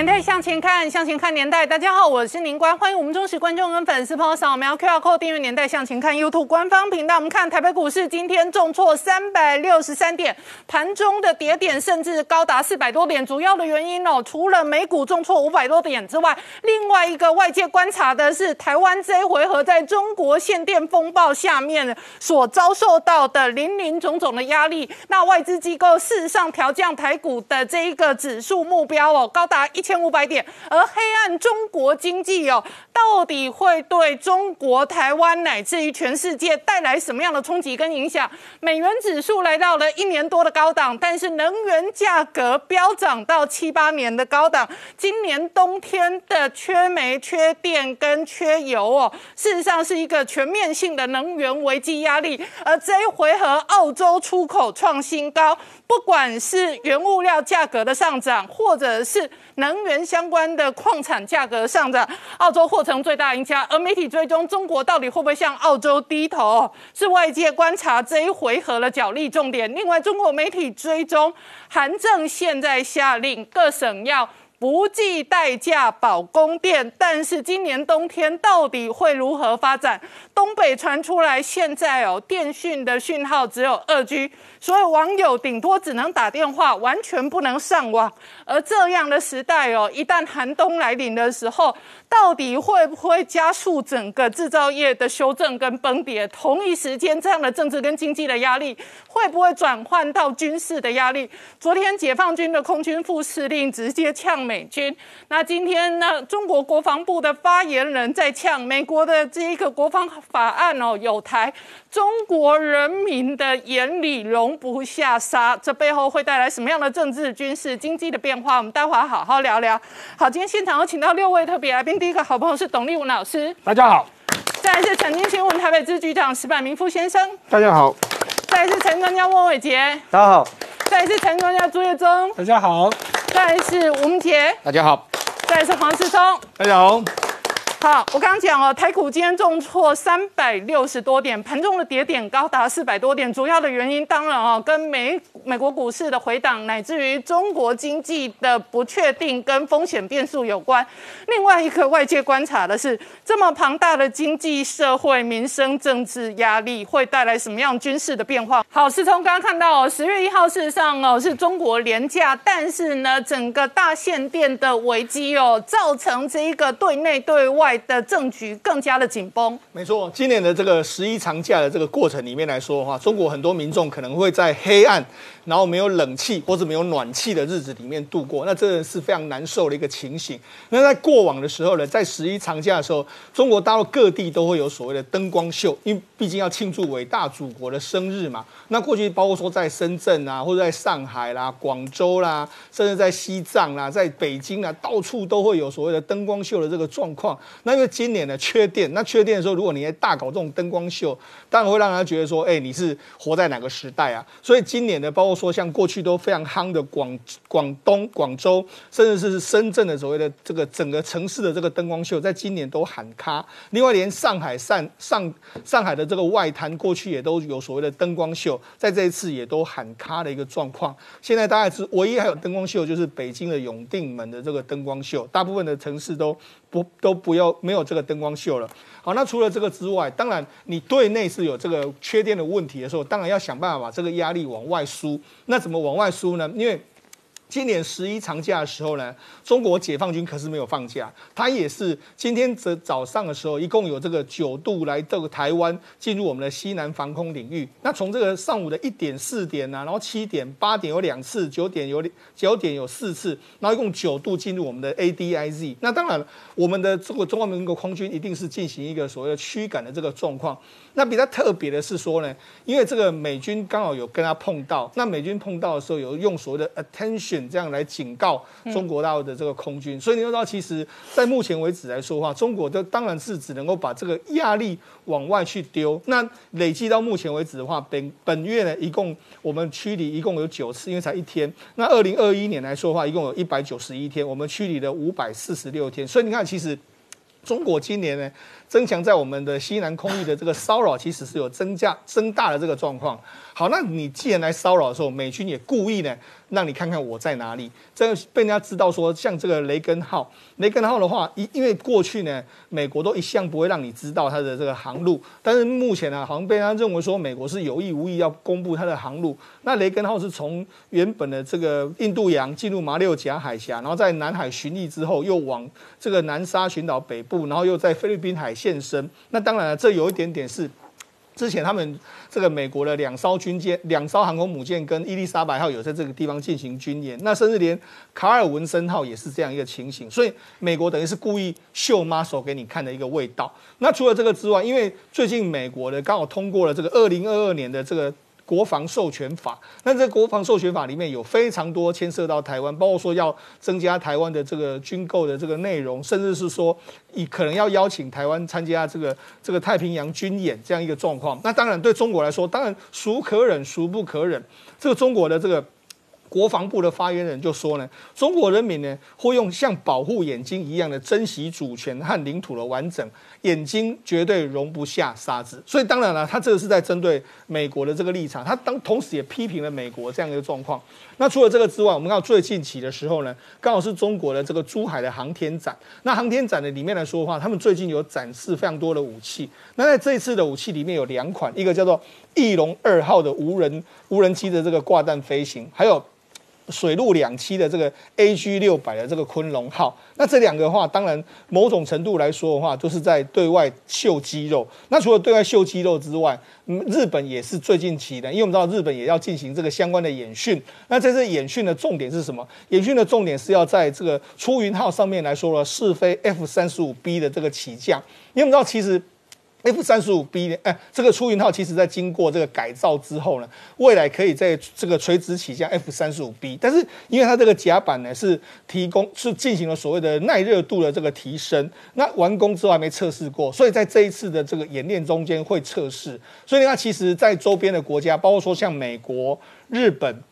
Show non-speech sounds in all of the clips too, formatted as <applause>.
年代向前看，向前看年代。大家好，我是宁官，欢迎我们忠实观众跟粉丝朋友扫描 QR Code 订阅《年代向前看》YouTube 官方频道。我们看台北股市今天重挫三百六十三点，盘中的跌点甚至高达四百多点。主要的原因哦，除了美股重挫五百多点之外，另外一个外界观察的是台湾这一回合在中国限电风暴下面所遭受到的林林总总的压力。那外资机构事实上调降台股的这一个指数目标哦，高达一千千五百点，而黑暗中国经济哦，到底会对中国台湾乃至于全世界带来什么样的冲击跟影响？美元指数来到了一年多的高档，但是能源价格飙涨到七八年的高档。今年冬天的缺煤、缺电跟缺油哦，事实上是一个全面性的能源危机压力。而这一回合，澳洲出口创新高，不管是原物料价格的上涨，或者是能源相关的矿产价格上涨，澳洲或成最大赢家。而媒体追踪中国到底会不会向澳洲低头，是外界观察这一回合的角力重点。另外，中国媒体追踪韩正现在下令各省要。不计代价保供电，但是今年冬天到底会如何发展？东北传出来，现在哦电讯的讯号只有二 G，所以网友顶多只能打电话，完全不能上网。而这样的时代哦，一旦寒冬来临的时候，到底会不会加速整个制造业的修正跟崩跌？同一时间，这样的政治跟经济的压力会不会转换到军事的压力？昨天解放军的空军副司令直接呛。美军，那今天呢？中国国防部的发言人在呛美国的这一个国防法案哦，有台中国人民的眼里容不下沙，这背后会带来什么样的政治、军事、经济的变化？我们待会儿好好聊聊。好，今天现场有请到六位特别来宾，第一个好朋友是董立文老师，大家好；再来是曾经新闻台北支局长石柏明夫先生，大家好；再来是陈专家翁伟杰，大家好；再来是陈专家朱业忠，大家好。再来是吴明杰，大家好；再来是黄世聪，大家好。好，我刚刚讲哦，台股今天重挫三百六十多点，盘中的跌点高达四百多点。主要的原因当然哦，跟美美国股市的回档，乃至于中国经济的不确定跟风险变数有关。另外一个外界观察的是，这么庞大的经济社会民生政治压力会带来什么样军事的变化？好，是从刚刚看到，十月一号事实上哦是中国廉价，但是呢，整个大限电的危机哦，造成这一个对内对外。的政局更加的紧绷。没错，今年的这个十一长假的这个过程里面来说的话，中国很多民众可能会在黑暗，然后没有冷气或者没有暖气的日子里面度过，那真的是非常难受的一个情形。那在过往的时候呢，在十一长假的时候，中国大陆各地都会有所谓的灯光秀，因为毕竟要庆祝伟大祖国的生日嘛。那过去包括说在深圳啊，或者在上海啦、广州啦，甚至在西藏啦、在北京啊，到处都会有所谓的灯光秀的这个状况。那因为今年呢缺电，那缺电的时候，如果你在大搞这种灯光秀，当然会让人家觉得说，哎，你是活在哪个时代啊？所以今年呢，包括说像过去都非常夯的广广东、广州，甚至是深圳的所谓的这个整个城市的这个灯光秀，在今年都喊卡。另外，连上海上上上海的这个外滩，过去也都有所谓的灯光秀，在这一次也都喊卡的一个状况。现在大概是唯一还有灯光秀，就是北京的永定门的这个灯光秀，大部分的城市都。不都不要没有这个灯光秀了。好，那除了这个之外，当然你对内是有这个缺电的问题的时候，当然要想办法把这个压力往外输。那怎么往外输呢？因为今年十一长假的时候呢，中国解放军可是没有放假，他也是今天早早上的时候，一共有这个九度来这个台湾进入我们的西南防空领域。那从这个上午的一点、四点啊，然后七点、八点有两次，九点有九点有四次，然后一共九度进入我们的 ADIZ。那当然，我们的这个中华民国空军一定是进行一个所谓的驱赶的这个状况。那比较特别的是说呢，因为这个美军刚好有跟他碰到，那美军碰到的时候有用所谓的 attention。讯，这样来警告中国大陆的这个空军。所以你要知道，其实在目前为止来说的话，中国的当然是只能够把这个压力往外去丢。那累计到目前为止的话，本本月呢，一共我们驱离一共有九次，因为才一天。那二零二一年来说的话，一共有一百九十一天，我们驱离了五百四十六天。所以你看，其实中国今年呢。增强在我们的西南空域的这个骚扰，其实是有增加、增大的这个状况。好，那你既然来骚扰的时候，美军也故意呢，让你看看我在哪里，这被人家知道说，像这个雷根号，雷根号的话，因因为过去呢，美国都一向不会让你知道它的这个航路，但是目前呢，好像被人家认为说，美国是有意无意要公布它的航路。那雷根号是从原本的这个印度洋进入马六甲海峡，然后在南海巡弋之后，又往这个南沙群岛北部，然后又在菲律宾海现身。那当然了，这有一点点是。之前他们这个美国的两艘军舰、两艘航空母舰跟伊丽莎白号有在这个地方进行军演，那甚至连卡尔文森号也是这样一个情形，所以美国等于是故意秀妈手给你看的一个味道。那除了这个之外，因为最近美国的刚好通过了这个二零二二年的这个。国防授权法，那这国防授权法里面有非常多牵涉到台湾，包括说要增加台湾的这个军购的这个内容，甚至是说以可能要邀请台湾参加这个这个太平洋军演这样一个状况。那当然对中国来说，当然孰可忍孰不可忍。这个中国的这个。国防部的发言人就说呢，中国人民呢会用像保护眼睛一样的珍惜主权和领土的完整，眼睛绝对容不下沙子。所以当然了，他这个是在针对美国的这个立场，他当同时也批评了美国这样一个状况。那除了这个之外，我们看到最近期的时候呢，刚好是中国的这个珠海的航天展。那航天展的里面来说的话，他们最近有展示非常多的武器。那在这一次的武器里面有两款，一个叫做翼龙二号的无人无人机的这个挂弹飞行，还有。水陆两栖的这个 A G 六百的这个昆龙号，那这两个的话，当然某种程度来说的话，都是在对外秀肌肉。那除了对外秀肌肉之外，日本也是最近期的，因为我们知道日本也要进行这个相关的演训。那在这演训的重点是什么？演训的重点是要在这个出云号上面来说了试飞 F 三十五 B 的这个起降。因为我们知道其实。F 三十五 B 哎，这个出云号其实在经过这个改造之后呢，未来可以在这个垂直起降 F 三十五 B，但是因为它这个甲板呢是提供是进行了所谓的耐热度的这个提升，那完工之后还没测试过，所以在这一次的这个演练中间会测试，所以它其实在周边的国家，包括说像美国、日本。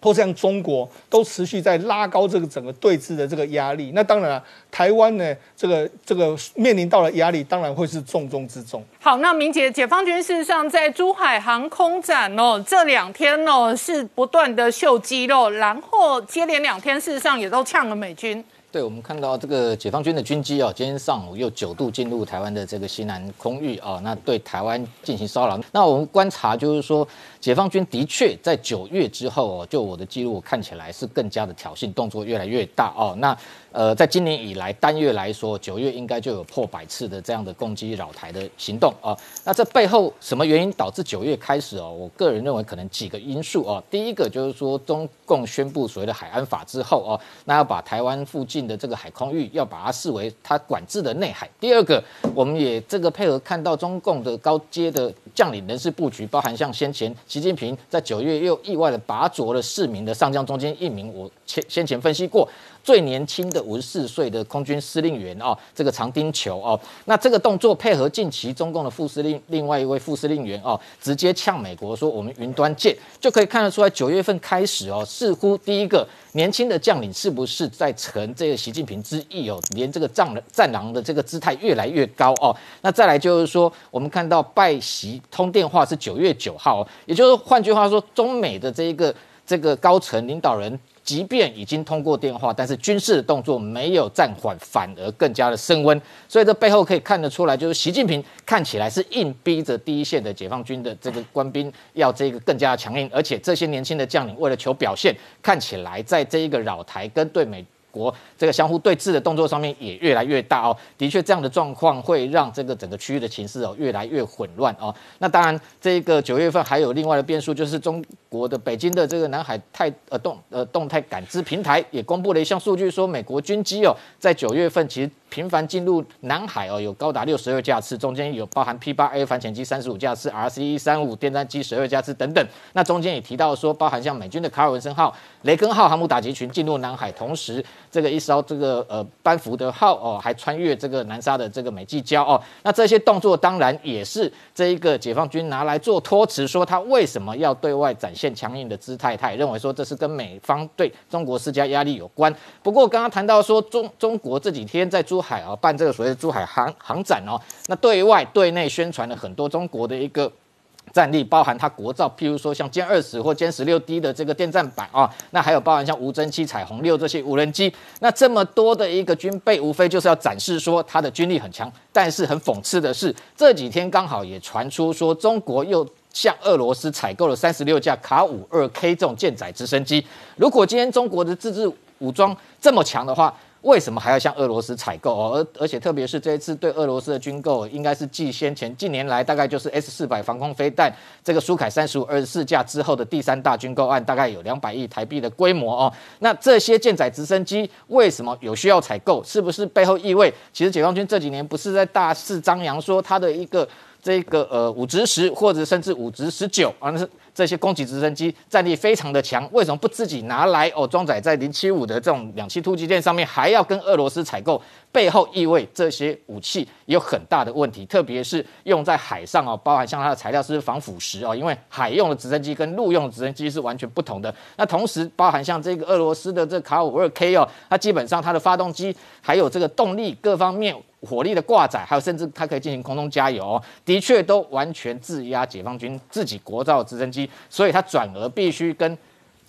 或像中国都持续在拉高这个整个对峙的这个压力，那当然了，台湾呢，这个这个面临到的压力当然会是重中之重。好，那明姐，解放军事实上在珠海航空展哦，这两天哦是不断的秀肌肉，然后接连两天事实上也都呛了美军。对，我们看到这个解放军的军机哦，今天上午又九度进入台湾的这个西南空域哦，那对台湾进行骚扰。那我们观察就是说，解放军的确在九月之后哦，就我的记录看起来是更加的挑衅动作越来越大哦。那呃，在今年以来单月来说，九月应该就有破百次的这样的攻击扰台的行动啊。那这背后什么原因导致九月开始哦？我个人认为可能几个因素哦。第一个就是说，中共宣布所谓的海安法之后哦，那要把台湾附近的这个海空域要把它视为它管制的内海。第二个，我们也这个配合看到中共的高阶的将领人事布局，包含像先前习近平在九月又意外的拔擢了四名的上将中间一名，我先先前分析过。最年轻的五十四岁的空军司令员哦，这个长丁球哦，那这个动作配合近期中共的副司令另外一位副司令员哦，直接呛美国说我们云端见，就可以看得出来九月份开始哦，似乎第一个年轻的将领是不是在承这个习近平之意哦，连这个战战狼的这个姿态越来越高哦，那再来就是说，我们看到拜习通电话是九月九号哦，也就是换句话说，中美的这一个这个高层领导人。即便已经通过电话，但是军事的动作没有暂缓，反而更加的升温。所以这背后可以看得出来，就是习近平看起来是硬逼着第一线的解放军的这个官兵要这个更加强硬，而且这些年轻的将领为了求表现，看起来在这一个扰台跟对美。国这个相互对峙的动作上面也越来越大哦，的确这样的状况会让这个整个区域的情势哦越来越混乱哦。那当然，这个九月份还有另外的变数，就是中国的北京的这个南海太呃动呃动态感知平台也公布了一项数据，说美国军机哦在九月份其实频繁进入南海哦，有高达六十二架次，中间有包含 P 八 A 反潜机三十五架次，RC 一三五电战机十二架次等等。那中间也提到说，包含像美军的卡尔文森号、雷根号航母打击群进入南海，同时这个一艘这个呃班福德号哦，还穿越这个南沙的这个美济礁哦。那这些动作当然也是这一个解放军拿来做托词，说他为什么要对外展现强硬的姿态，他也认为说这是跟美方对中国施加压力有关。不过刚刚谈到说中中国这几天在珠海啊办这个所谓的珠海航航展哦，那对外对内宣传了很多中国的一个战力，包含它国造，譬如说像歼二十或歼十六 D 的这个电战版啊，那还有包含像无侦七彩虹六这些无人机，那这么多的一个军备，无非就是要展示说它的军力很强。但是很讽刺的是，这几天刚好也传出说中国又向俄罗斯采购了三十六架卡五二 K 这种舰载直升机。如果今天中国的自制武装这么强的话，为什么还要向俄罗斯采购？而而且特别是这一次对俄罗斯的军购，应该是继先前近年来大概就是 S 四百防空飞弹这个苏凯三十五二十四架之后的第三大军购案，大概有两百亿台币的规模哦。那这些舰载直升机为什么有需要采购？是不是背后意味，其实解放军这几年不是在大肆张扬说它的一个这个呃五直十或者甚至五直十九啊？那是。这些攻击直升机战力非常的强，为什么不自己拿来哦装载在零七五的这种两栖突击舰上面，还要跟俄罗斯采购？背后意味这些武器有很大的问题，特别是用在海上哦，包含像它的材料是防腐蚀哦，因为海用的直升机跟陆用的直升机是完全不同的。那同时包含像这个俄罗斯的这卡五二 K 哦，它基本上它的发动机还有这个动力各方面火力的挂载，还有甚至它可以进行空中加油，的确都完全制压解放军自己国造直升机，所以它转而必须跟。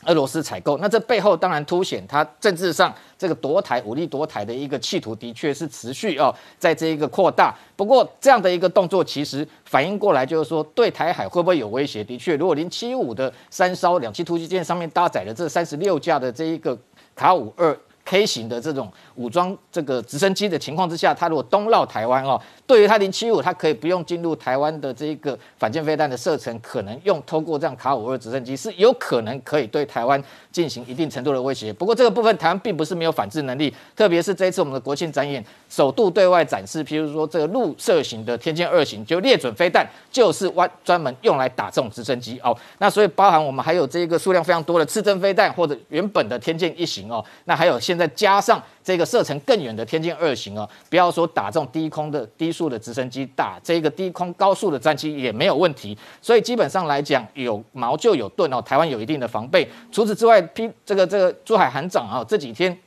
俄罗斯采购，那这背后当然凸显它政治上这个夺台武力夺台的一个企图，的确是持续哦，在这一个扩大。不过这样的一个动作，其实反映过来就是说，对台海会不会有威胁？的确，如果零七五的三艘两栖突击舰上面搭载了这三十六架的这一个卡五二。K 型的这种武装这个直升机的情况之下，它如果东绕台湾哦，对于它零七五，它可以不用进入台湾的这一个反舰飞弹的射程，可能用透过这样卡五二直升机是有可能可以对台湾进行一定程度的威胁。不过这个部分台湾并不是没有反制能力，特别是这一次我们的国庆展演首度对外展示，譬如说这个陆射型的天剑二型就猎准飞弹，就是专专门用来打这种直升机哦。那所以包含我们还有这个数量非常多的刺针飞弹或者原本的天剑一型哦，那还有现在加上这个射程更远的天剑二型啊，不要说打这种低空的低速的直升机，打这个低空高速的战机也没有问题。所以基本上来讲，有矛就有盾哦，台湾有一定的防备。除此之外批这个这个珠海航长啊，这几天。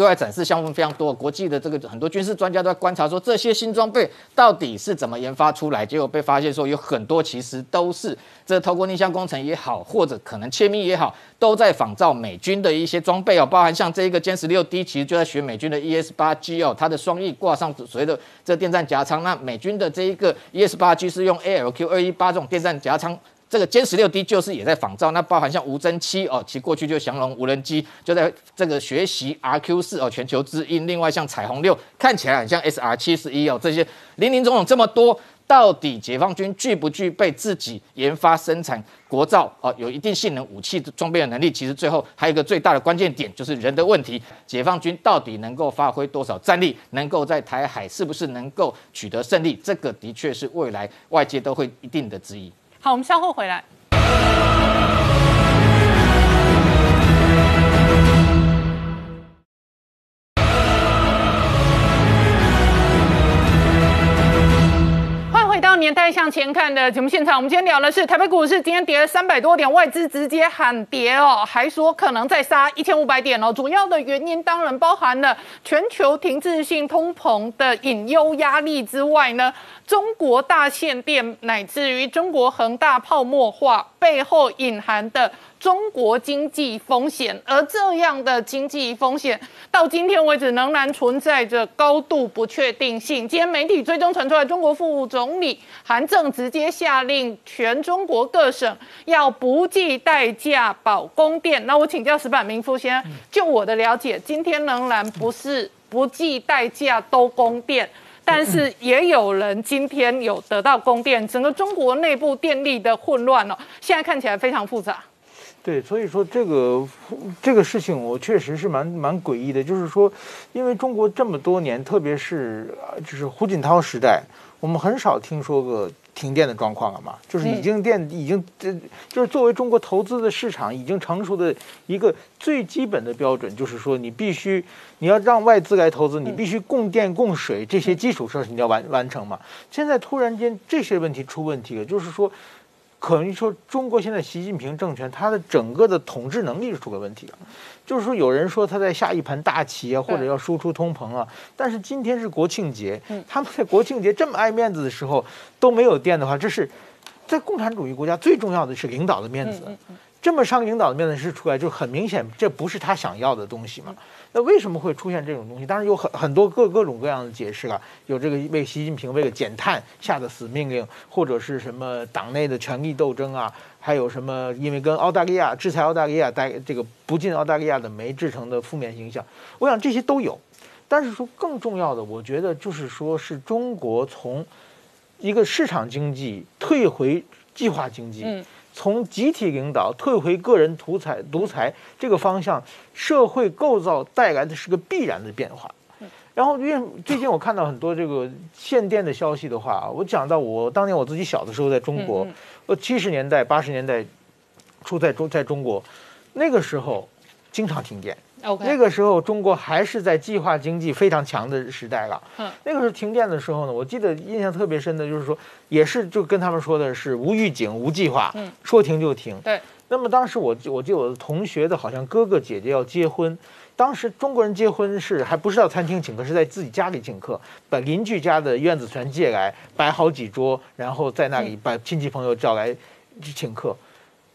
对外展示项目非常多，国际的这个很多军事专家都在观察，说这些新装备到底是怎么研发出来？结果被发现说有很多其实都是这透过逆向工程也好，或者可能窃密也好，都在仿造美军的一些装备哦，包含像这一个歼十六 D，其实就在学美军的 ES 八 G 哦，它的双翼挂上所谓的这电站夹舱。那美军的这一个 ES 八 G 是用 ALQ 二一八这种电站夹舱。这个歼十六 D 就是也在仿造，那包含像无侦七哦，其过去就降龙无人机就在这个学习 RQ 四哦，全球之鹰。另外像彩虹六看起来很像 SR 七十一哦，这些林林总总这么多，到底解放军具不具备自己研发生产国造哦，有一定性能武器装备的能力？其实最后还有一个最大的关键点就是人的问题，解放军到底能够发挥多少战力，能够在台海是不是能够取得胜利？这个的确是未来外界都会一定的质疑。好，我们稍后回来。年代向前看的节目现场，我们今天聊的是台北股市今天跌了三百多点，外资直接喊跌哦，还说可能再杀一千五百点哦。主要的原因当然包含了全球停滞性通膨的隐忧压力之外呢，中国大限电乃至于中国恒大泡沫化背后隐含的。中国经济风险，而这样的经济风险到今天为止仍然存在着高度不确定性。今天媒体最终传出来，中国副总理韩正直接下令全中国各省要不计代价保供电。那我请教石板明夫先生，就我的了解，今天仍然不是不计代价都供电，但是也有人今天有得到供电。整个中国内部电力的混乱哦，现在看起来非常复杂。对，所以说这个这个事情我确实是蛮蛮诡异的，就是说，因为中国这么多年，特别是就是胡锦涛时代，我们很少听说过停电的状况了嘛，就是已经电已经这就是作为中国投资的市场已经成熟的一个最基本的标准，就是说你必须你要让外资来投资，你必须供电供水这些基础设施你要完完成嘛。现在突然间这些问题出问题了，就是说。可能说中国现在习近平政权，他的整个的统治能力是出了问题的。就是说，有人说他在下一盘大棋啊，或者要输出通膨啊。但是今天是国庆节，他们在国庆节这么爱面子的时候都没有电的话，这是在共产主义国家最重要的是领导的面子。这么上领导的面子是出来，就很明显，这不是他想要的东西嘛？那为什么会出现这种东西？当然有很很多各各种各样的解释了，有这个为习近平为了减碳下的死命令，或者是什么党内的权力斗争啊，还有什么因为跟澳大利亚制裁澳大利亚带这个不进澳大利亚的煤制成的负面形象，我想这些都有。但是说更重要的，我觉得就是说是中国从一个市场经济退回计划经济。从集体领导退回个人独裁独裁这个方向，社会构造带来的是个必然的变化。然后，因为最近我看到很多这个限电的消息的话，我讲到我当年我自己小的时候在中国，呃，七十年代八十年代初在中在中国，那个时候经常停电。那个时候，中国还是在计划经济非常强的时代了。嗯，那个时候停电的时候呢，我记得印象特别深的就是说，也是就跟他们说的是无预警、无计划，嗯，说停就停。对。那么当时我我记得我的同学的好像哥哥姐姐要结婚，当时中国人结婚是还不是到餐厅请客，是在自己家里请客，把邻居家的院子全借来，摆好几桌，然后在那里把亲戚朋友叫来去请客。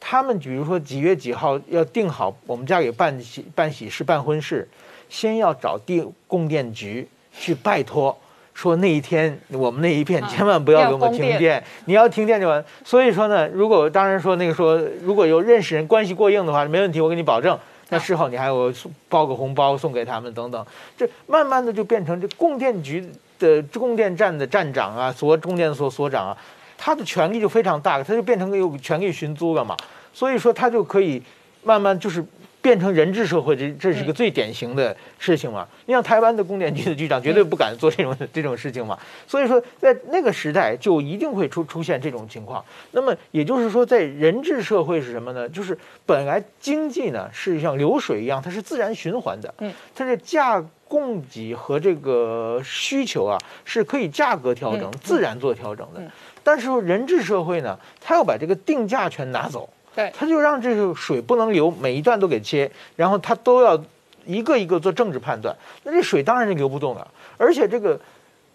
他们比如说几月几号要定好我们家里办喜办喜事办婚事，先要找地供电局去拜托，说那一天我们那一片千万不要给我们停电，你要停电就完。所以说呢，如果当然说那个说如果有认识人关系过硬的话，没问题，我给你保证。那事后你还有包个红包送给他们等等，这慢慢的就变成这供电局的供电站的站长啊，所供电所所长啊。他的权力就非常大，他就变成有权力寻租了嘛，所以说他就可以慢慢就是变成人治社会，这这是个最典型的事情嘛。你像台湾的供电局的局长绝对不敢做这种这种事情嘛，所以说在那个时代就一定会出出现这种情况。那么也就是说，在人治社会是什么呢？就是本来经济呢是像流水一样，它是自然循环的，嗯，它是价供给和这个需求啊是可以价格调整，自然做调整的。但是人治社会呢，他要把这个定价权拿走，对，他就让这个水不能流，每一段都给切，然后他都要一个一个做政治判断，那这水当然是流不动了。而且这个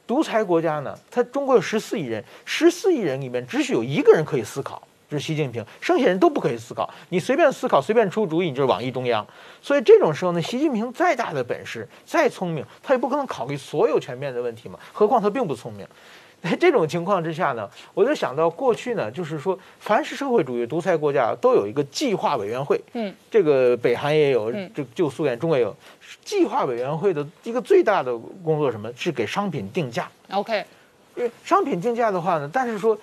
独裁国家呢，他中国有十四亿人，十四亿人里面只许有一个人可以思考，就是习近平，剩下人都不可以思考，你随便思考，随便出主意，你就是网易中央。所以这种时候呢，习近平再大的本事，再聪明，他也不可能考虑所有全面的问题嘛，何况他并不聪明。<laughs> 在这种情况之下呢，我就想到过去呢，就是说，凡是社会主义独裁国家都有一个计划委员会。嗯，这个北韩也有，这旧苏联、中国也有。计划委员会的一个最大的工作，什么是给商品定价？OK，因为商品定价的话呢，但是说。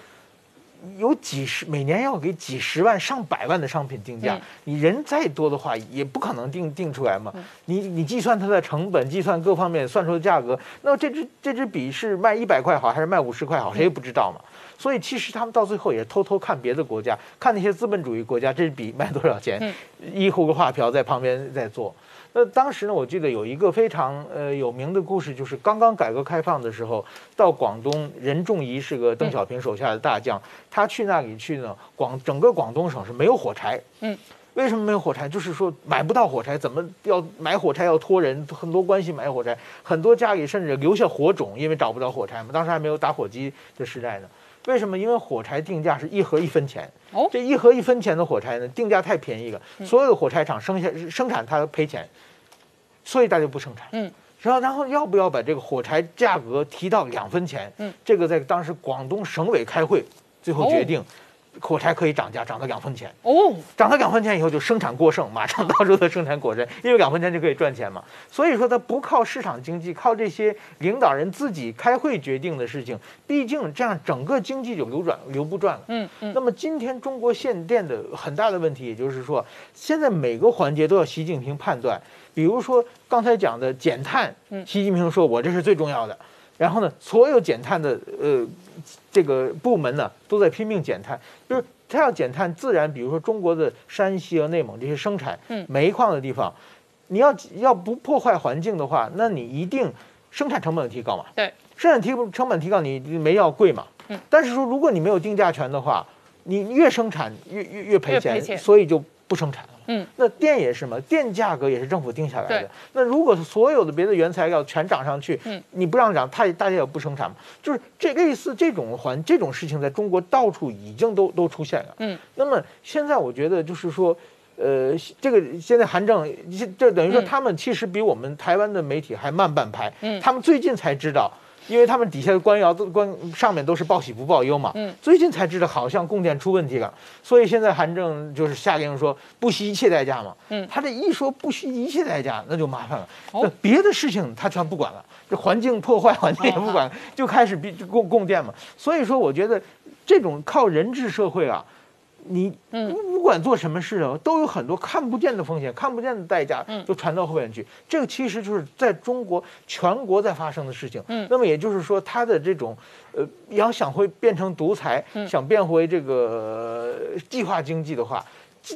有几十每年要给几十万上百万的商品定价，你人再多的话也不可能定定出来嘛。你你计算它的成本，计算各方面算出的价格，那么这支这支笔是卖一百块好还是卖五十块好，谁也不知道嘛。所以其实他们到最后也偷偷看别的国家，看那些资本主义国家这支笔卖多少钱，一壶个画瓢在旁边在做。那当时呢，我记得有一个非常呃有名的故事，就是刚刚改革开放的时候，到广东，任仲夷是个邓小平手下的大将，他去那里去呢，广整个广东省是没有火柴，嗯，为什么没有火柴？就是说买不到火柴，怎么要买火柴要托人，很多关系买火柴，很多家里甚至留下火种，因为找不到火柴嘛，当时还没有打火机的时代呢。为什么？因为火柴定价是一盒一分钱，哦，这一盒一分钱的火柴呢，定价太便宜了，所有的火柴厂生下生产它赔钱。所以大家不生产，嗯，然后然后要不要把这个火柴价格提到两分钱？嗯，这个在当时广东省委开会，最后决定，火柴可以涨价，涨到两分钱。哦，涨到两分钱以后就生产过剩，马上到处都生产果汁，因为两分钱就可以赚钱嘛。所以说它不靠市场经济，靠这些领导人自己开会决定的事情，毕竟这样整个经济就流转流不转了。嗯嗯，那么今天中国限电的很大的问题，也就是说，现在每个环节都要习近平判断。比如说刚才讲的减碳，习近平说我这是最重要的。然后呢，所有减碳的呃这个部门呢都在拼命减碳，就是它要减碳，自然比如说中国的山西和内蒙这些生产煤矿的地方，你要要不破坏环境的话，那你一定生产成本提高嘛。对，生产提成本提高，你煤要贵嘛。嗯。但是说如果你没有定价权的话，你越生产越越越赔钱，所以就不生产了。嗯，那电也是嘛，电价格也是政府定下来的。那如果所有的别的原材料全涨上去，嗯，你不让涨，它大家也不生产嘛。就是这类似这种环这种事情，在中国到处已经都都出现了。嗯，那么现在我觉得就是说，呃，这个现在韩正这等于说他们其实比我们台湾的媒体还慢半拍。嗯，他们最近才知道。因为他们底下的官僚都官上面都是报喜不报忧嘛，嗯，最近才知道好像供电出问题了，所以现在韩正就是下令说不惜一切代价嘛，嗯，他这一说不惜一切代价，那就麻烦了，那别的事情他全不管了，这环境破坏环境也不管，就开始逼供供电嘛，所以说我觉得这种靠人治社会啊。你不管做什么事情，都有很多看不见的风险、看不见的代价，就传到后面去。这个其实就是在中国全国在发生的事情。嗯，那么也就是说，他的这种，呃，要想会变成独裁，想变回这个计划经济的话，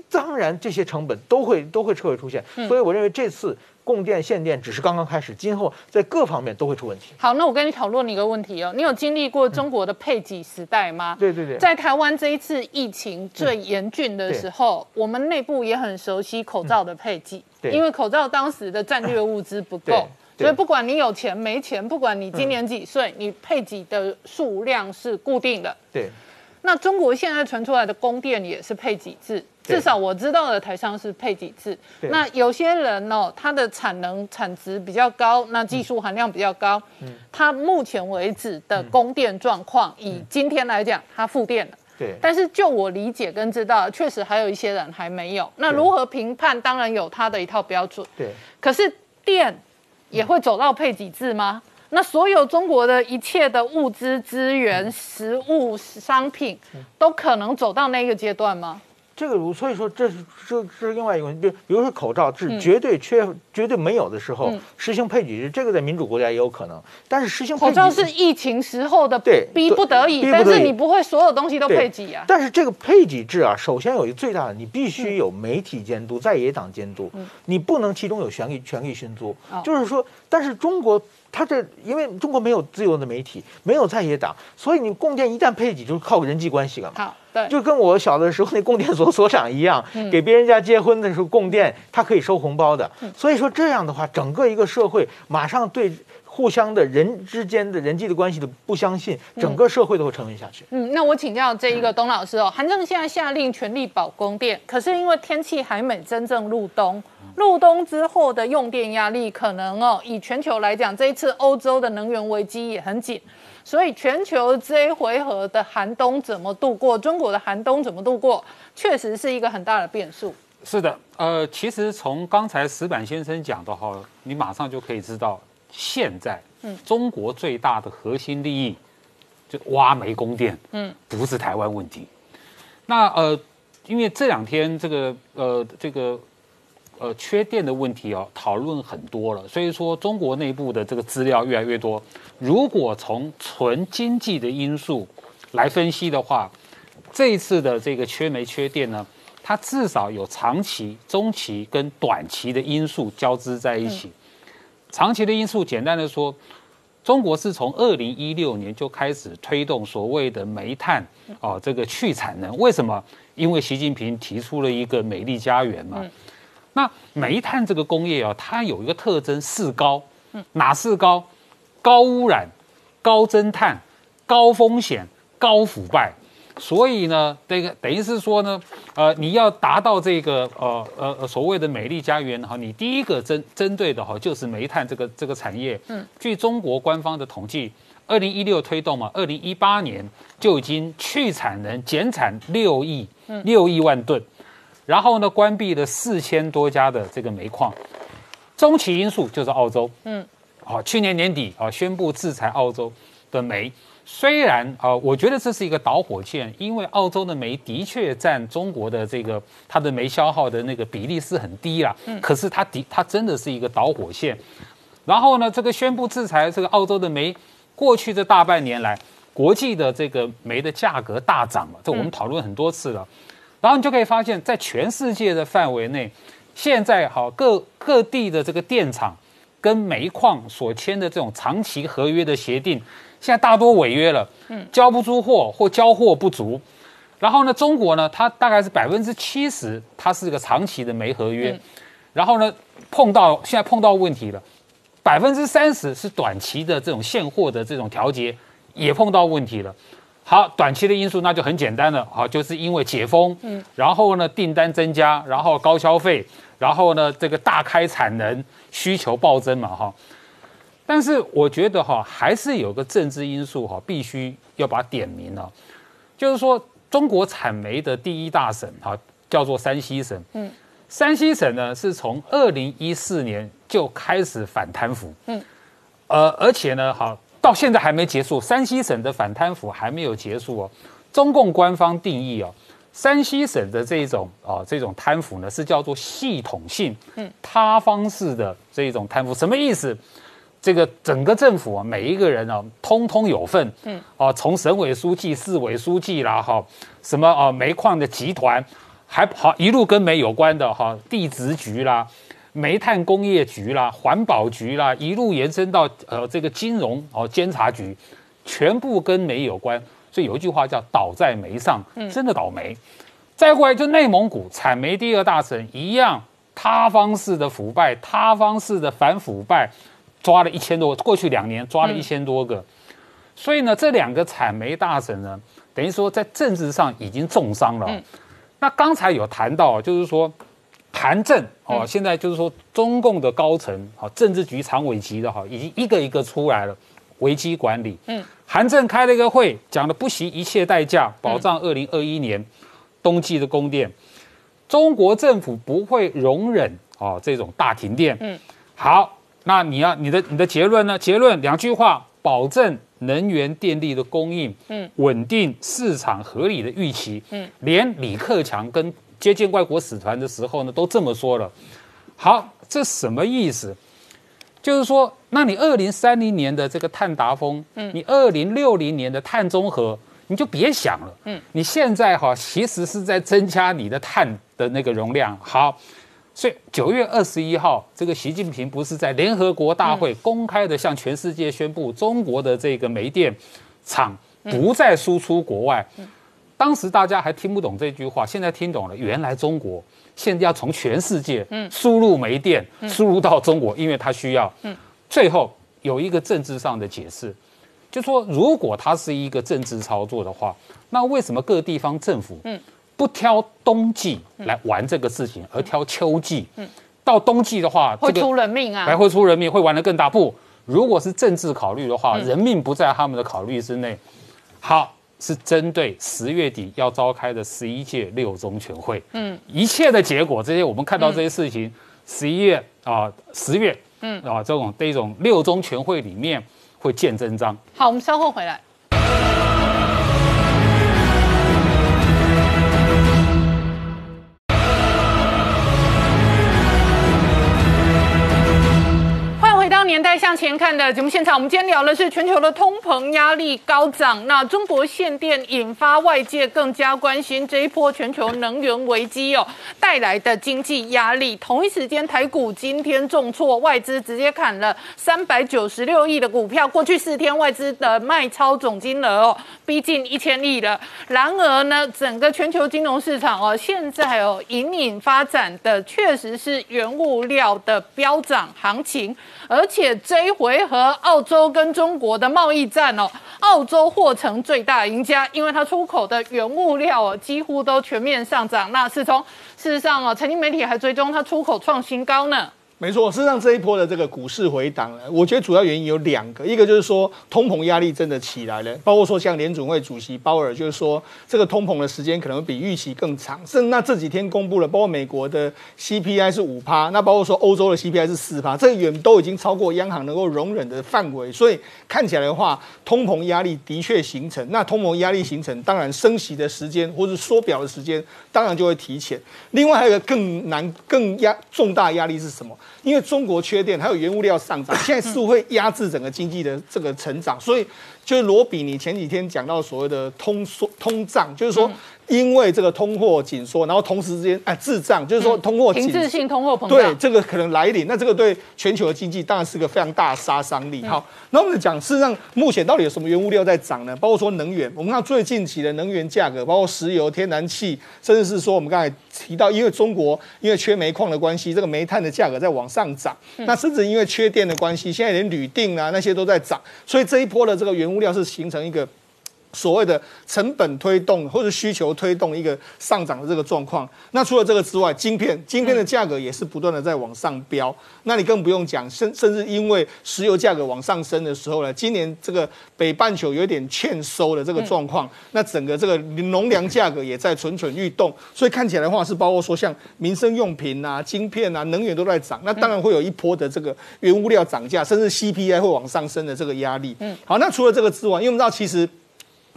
当然这些成本都会都会彻底出现。所以我认为这次。供电限电只是刚刚开始，今后在各方面都会出问题。好，那我跟你讨论一个问题哦，你有经历过中国的配给时代吗？对对对，在台湾这一次疫情最严峻的时候，我们内部也很熟悉口罩的配给，因为口罩当时的战略物资不够，所以不管你有钱没钱，不管你今年几岁，你配给的数量是固定的。对。那中国现在传出来的供电也是配给制。至少我知道的台商是配几次。那有些人哦，他的产能产值比较高，那技术含量比较高。嗯。他目前为止的供电状况，以今天来讲，他复电了。对。但是就我理解跟知道，确实还有一些人还没有。那如何评判？当然有他的一套标准。对。可是电也会走到配给制吗？那所有中国的一切的物资资源、食物、商品，都可能走到那个阶段吗？这个如所以说，这是这这是另外一个问题。比比如说口罩是绝对缺、绝对没有的时候，实行配给制，这个在民主国家也有可能。但是实行口罩是疫情时候的对逼不得已，但是你不会所有东西都配给啊。但是这个配给制啊，首先有一个最大的，你必须有媒体监督、在野党监督，你不能其中有权力权力寻租。就是说，但是中国。他这因为中国没有自由的媒体，没有在野党，所以你供电一旦配给，就是靠人际关系了。好，对，就跟我小的时候那供电所所长一样，给别人家结婚的时候供电，他可以收红包的。所以说这样的话，整个一个社会马上对。互相的人之间的人际的关系的不相信，整个社会都会沉沦下去。嗯，那我请教这一个董老师哦，韩正现在下令全力保供电，可是因为天气还没真正入冬，入冬之后的用电压力可能哦，以全球来讲，这一次欧洲的能源危机也很紧，所以全球这一回合的寒冬怎么度过，中国的寒冬怎么度过，确实是一个很大的变数。是的，呃，其实从刚才石板先生讲的哈，你马上就可以知道。现在，嗯，中国最大的核心利益就挖煤供电，嗯，不是台湾问题。那呃，因为这两天这个呃这个呃缺电的问题哦，讨论很多了，所以说中国内部的这个资料越来越多。如果从纯经济的因素来分析的话，这一次的这个缺煤缺电呢，它至少有长期、中期跟短期的因素交织在一起。长期的因素，简单的说，中国是从二零一六年就开始推动所谓的煤炭哦，这个去产能。为什么？因为习近平提出了一个美丽家园嘛。那煤炭这个工业啊，它有一个特征，四高。哪四高？高污染、高增碳、高风险、高腐败。所以呢，这个等于是说呢，呃，你要达到这个呃呃呃所谓的美丽家园哈，你第一个针针对的哈就是煤炭这个这个产业。嗯，据中国官方的统计，二零一六推动嘛，二零一八年就已经去产能减产六亿六亿万吨，然后呢，关闭了四千多家的这个煤矿。中期因素就是澳洲，嗯，好，去年年底啊宣布制裁澳洲的煤，虽然啊，我觉得这是一个导火线，因为澳洲的煤的确占中国的这个它的煤消耗的那个比例是很低啦，嗯，可是它的它真的是一个导火线。然后呢，这个宣布制裁这个澳洲的煤，过去这大半年来，国际的这个煤的价格大涨了，这我们讨论很多次了。然后你就可以发现，在全世界的范围内。现在好各各地的这个电厂跟煤矿所签的这种长期合约的协定，现在大多违约了，嗯，交不出货或交货不足。然后呢，中国呢，它大概是百分之七十，它是一个长期的煤合约。然后呢，碰到现在碰到问题了，百分之三十是短期的这种现货的这种调节，也碰到问题了。好，短期的因素那就很简单了，好，就是因为解封，嗯，然后呢订单增加，然后高消费，然后呢这个大开产能，需求暴增嘛，哈。但是我觉得哈，还是有个政治因素哈，必须要把它点明了，就是说中国产煤的第一大省哈，叫做山西省，嗯，山西省呢是从二零一四年就开始反贪腐，嗯，呃，而且呢，好。到现在还没结束，山西省的反贪腐还没有结束哦。中共官方定义哦，山西省的这种啊这种贪腐呢是叫做系统性、嗯塌方式的这一种贪腐，什么意思？这个整个政府啊，每一个人啊，通通有份，嗯啊，从省委书记、市委书记啦，哈，什么啊煤矿的集团，还跑一路跟煤有关的哈地质局啦。煤炭工业局啦、环保局啦，一路延伸到呃这个金融哦监察局，全部跟煤有关。所以有一句话叫“倒在煤上”，真的倒霉。再过来就内蒙古产煤第二大省，一样塌方式的腐败，塌方式的反腐败，抓了一千多，过去两年抓了一千多个。所以呢，这两个产煤大省呢，等于说在政治上已经重伤了。那刚才有谈到，就是说。韩正哦，现在就是说中共的高层，好政治局常委级的哈，已经一个一个出来了，危机管理。嗯，韩正开了一个会，讲的不惜一切代价保障二零二一年冬季的供电，中国政府不会容忍哦这种大停电。嗯，好，那你要你的你的结论呢？结论两句话：保证能源电力的供应，嗯，稳定市场合理的预期。嗯，连李克强跟接见外国使团的时候呢，都这么说了。好，这什么意思？就是说，那你二零三零年的这个碳达峰，嗯，你二零六零年的碳中和，你就别想了。嗯，你现在哈，其实是在增加你的碳的那个容量。好，所以九月二十一号，这个习近平不是在联合国大会公开的向全世界宣布，中国的这个煤电厂不再输出国外。当时大家还听不懂这句话，现在听懂了。原来中国现在要从全世界输入煤电，输入到中国，因为它需要。最后有一个政治上的解释，就说如果它是一个政治操作的话，那为什么各地方政府不挑冬季来玩这个事情，而挑秋季？到冬季的话，会出人命啊！还会出人命，会玩得更大。不，如果是政治考虑的话，人命不在他们的考虑之内。好。是针对十月底要召开的十一届六中全会，嗯，一切的结果，这些我们看到这些事情，十一月啊，十月，嗯啊，这种这种六中全会里面会见真章。好，我们稍后回来。年代向前看的节目现场，我们今天聊的是全球的通膨压力高涨。那中国限电引发外界更加关心这一波全球能源危机哦带来的经济压力。同一时间，台股今天重挫，外资直接砍了三百九十六亿的股票。过去四天外资的卖超总金额哦逼近一千亿了。然而呢，整个全球金融市场哦现在哦隐隐发展的确实是原物料的飙涨行情，而且。这一回合澳洲跟中国的贸易战哦，澳洲获成最大赢家，因为它出口的原物料哦几乎都全面上涨。那是从事实上哦，财经媒体还追踪它出口创新高呢。没错，事实上这一波的这个股市回档呢，我觉得主要原因有两个，一个就是说通膨压力真的起来了，包括说像联准会主席鲍尔就是说这个通膨的时间可能比预期更长，甚至那这几天公布了，包括美国的 CPI 是五趴，那包括说欧洲的 CPI 是四趴，这远都已经超过央行能够容忍的范围，所以看起来的话，通膨压力的确形成。那通膨压力形成，当然升息的时间或者缩表的时间，当然就会提前。另外还有一个更难、更压重大压力是什么？因为中国缺电，还有原物料上涨，现在似乎会压制整个经济的这个成长，所以就是罗比，你前几天讲到所谓的通缩通胀，就是说。因为这个通货紧缩，然后同时之间哎滞胀，就是说通货停滞性通货膨胀，对这个可能来临，那这个对全球的经济当然是个非常大的杀伤力。好，那我们讲事实上目前到底有什么原物料在涨呢？包括说能源，我们看最近期的能源价格，包括石油、天然气，甚至是说我们刚才提到，因为中国因为缺煤矿的关系，这个煤炭的价格在往上涨。那甚至因为缺电的关系，现在连铝锭啊那些都在涨，所以这一波的这个原物料是形成一个。所谓的成本推动或者需求推动一个上涨的这个状况，那除了这个之外，晶片晶片的价格也是不断的在往上飙。那你更不用讲，甚甚至因为石油价格往上升的时候呢，今年这个北半球有点欠收的这个状况，那整个这个农粮价格也在蠢蠢欲动。所以看起来的话，是包括说像民生用品啊、晶片啊、能源都在涨，那当然会有一波的这个原物料涨价，甚至 CPI 会往上升的这个压力。嗯，好，那除了这个之外，因为我们知道其实。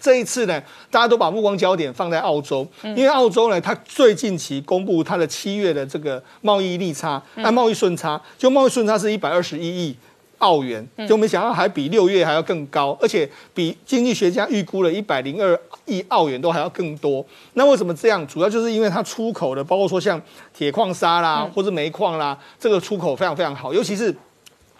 这一次呢，大家都把目光焦点放在澳洲，因为澳洲呢，它最近期公布它的七月的这个贸易逆差，那贸易顺差，就贸易顺差是一百二十一亿澳元，就没想到还比六月还要更高，而且比经济学家预估了一百零二亿澳元都还要更多。那为什么这样？主要就是因为它出口的，包括说像铁矿砂啦，或者煤矿啦，这个出口非常非常好，尤其是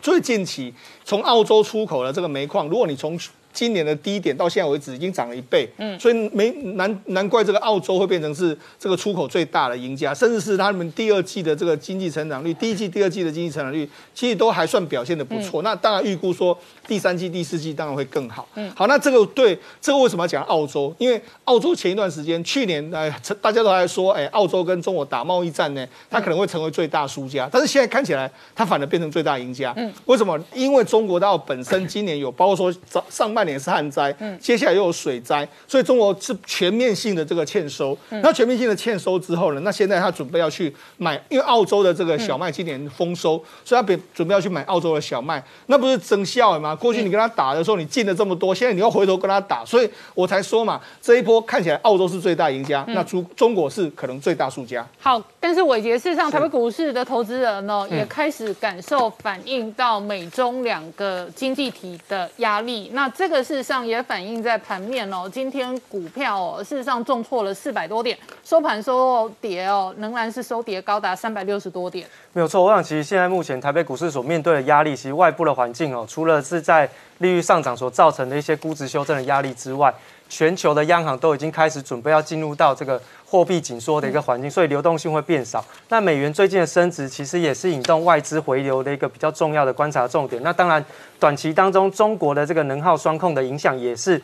最近期从澳洲出口的这个煤矿，如果你从今年的低点到现在为止已经涨了一倍，嗯，所以没难难怪这个澳洲会变成是这个出口最大的赢家，甚至是他们第二季的这个经济成长率，第一季、第二季的经济成长率其实都还算表现的不错。那当然预估说第三季、第四季当然会更好。嗯，好，那这个对这个为什么要讲澳洲？因为澳洲前一段时间，去年哎，大家都还说，哎，澳洲跟中国打贸易战呢，它可能会成为最大输家，但是现在看起来，它反而变成最大赢家。嗯，为什么？因为中国到本身今年有包括说上上半。年是旱灾，嗯，接下来又有水灾，所以中国是全面性的这个欠收。那全面性的欠收之后呢？那现在他准备要去买，因为澳洲的这个小麦今年丰收，所以他准准备要去买澳洲的小麦，那不是增效吗？过去你跟他打的时候，你进了这么多，现在你要回头跟他打，所以我才说嘛，这一波看起来澳洲是最大赢家，那中中国是可能最大输家。好，但是伟杰，事实上台北股市的投资人呢，也开始感受反映到美中两个经济体的压力，那这个。事实上也反映在盘面哦，今天股票哦，事实上重挫了四百多点，收盘收跌哦，仍然是收跌高达三百六十多点。没有错，我想其实现在目前台北股市所面对的压力，其实外部的环境哦，除了是在利率上涨所造成的一些估值修正的压力之外，全球的央行都已经开始准备要进入到这个。货币紧缩的一个环境，所以流动性会变少。那美元最近的升值，其实也是引动外资回流的一个比较重要的观察重点。那当然，短期当中中国的这个能耗双控的影响，也是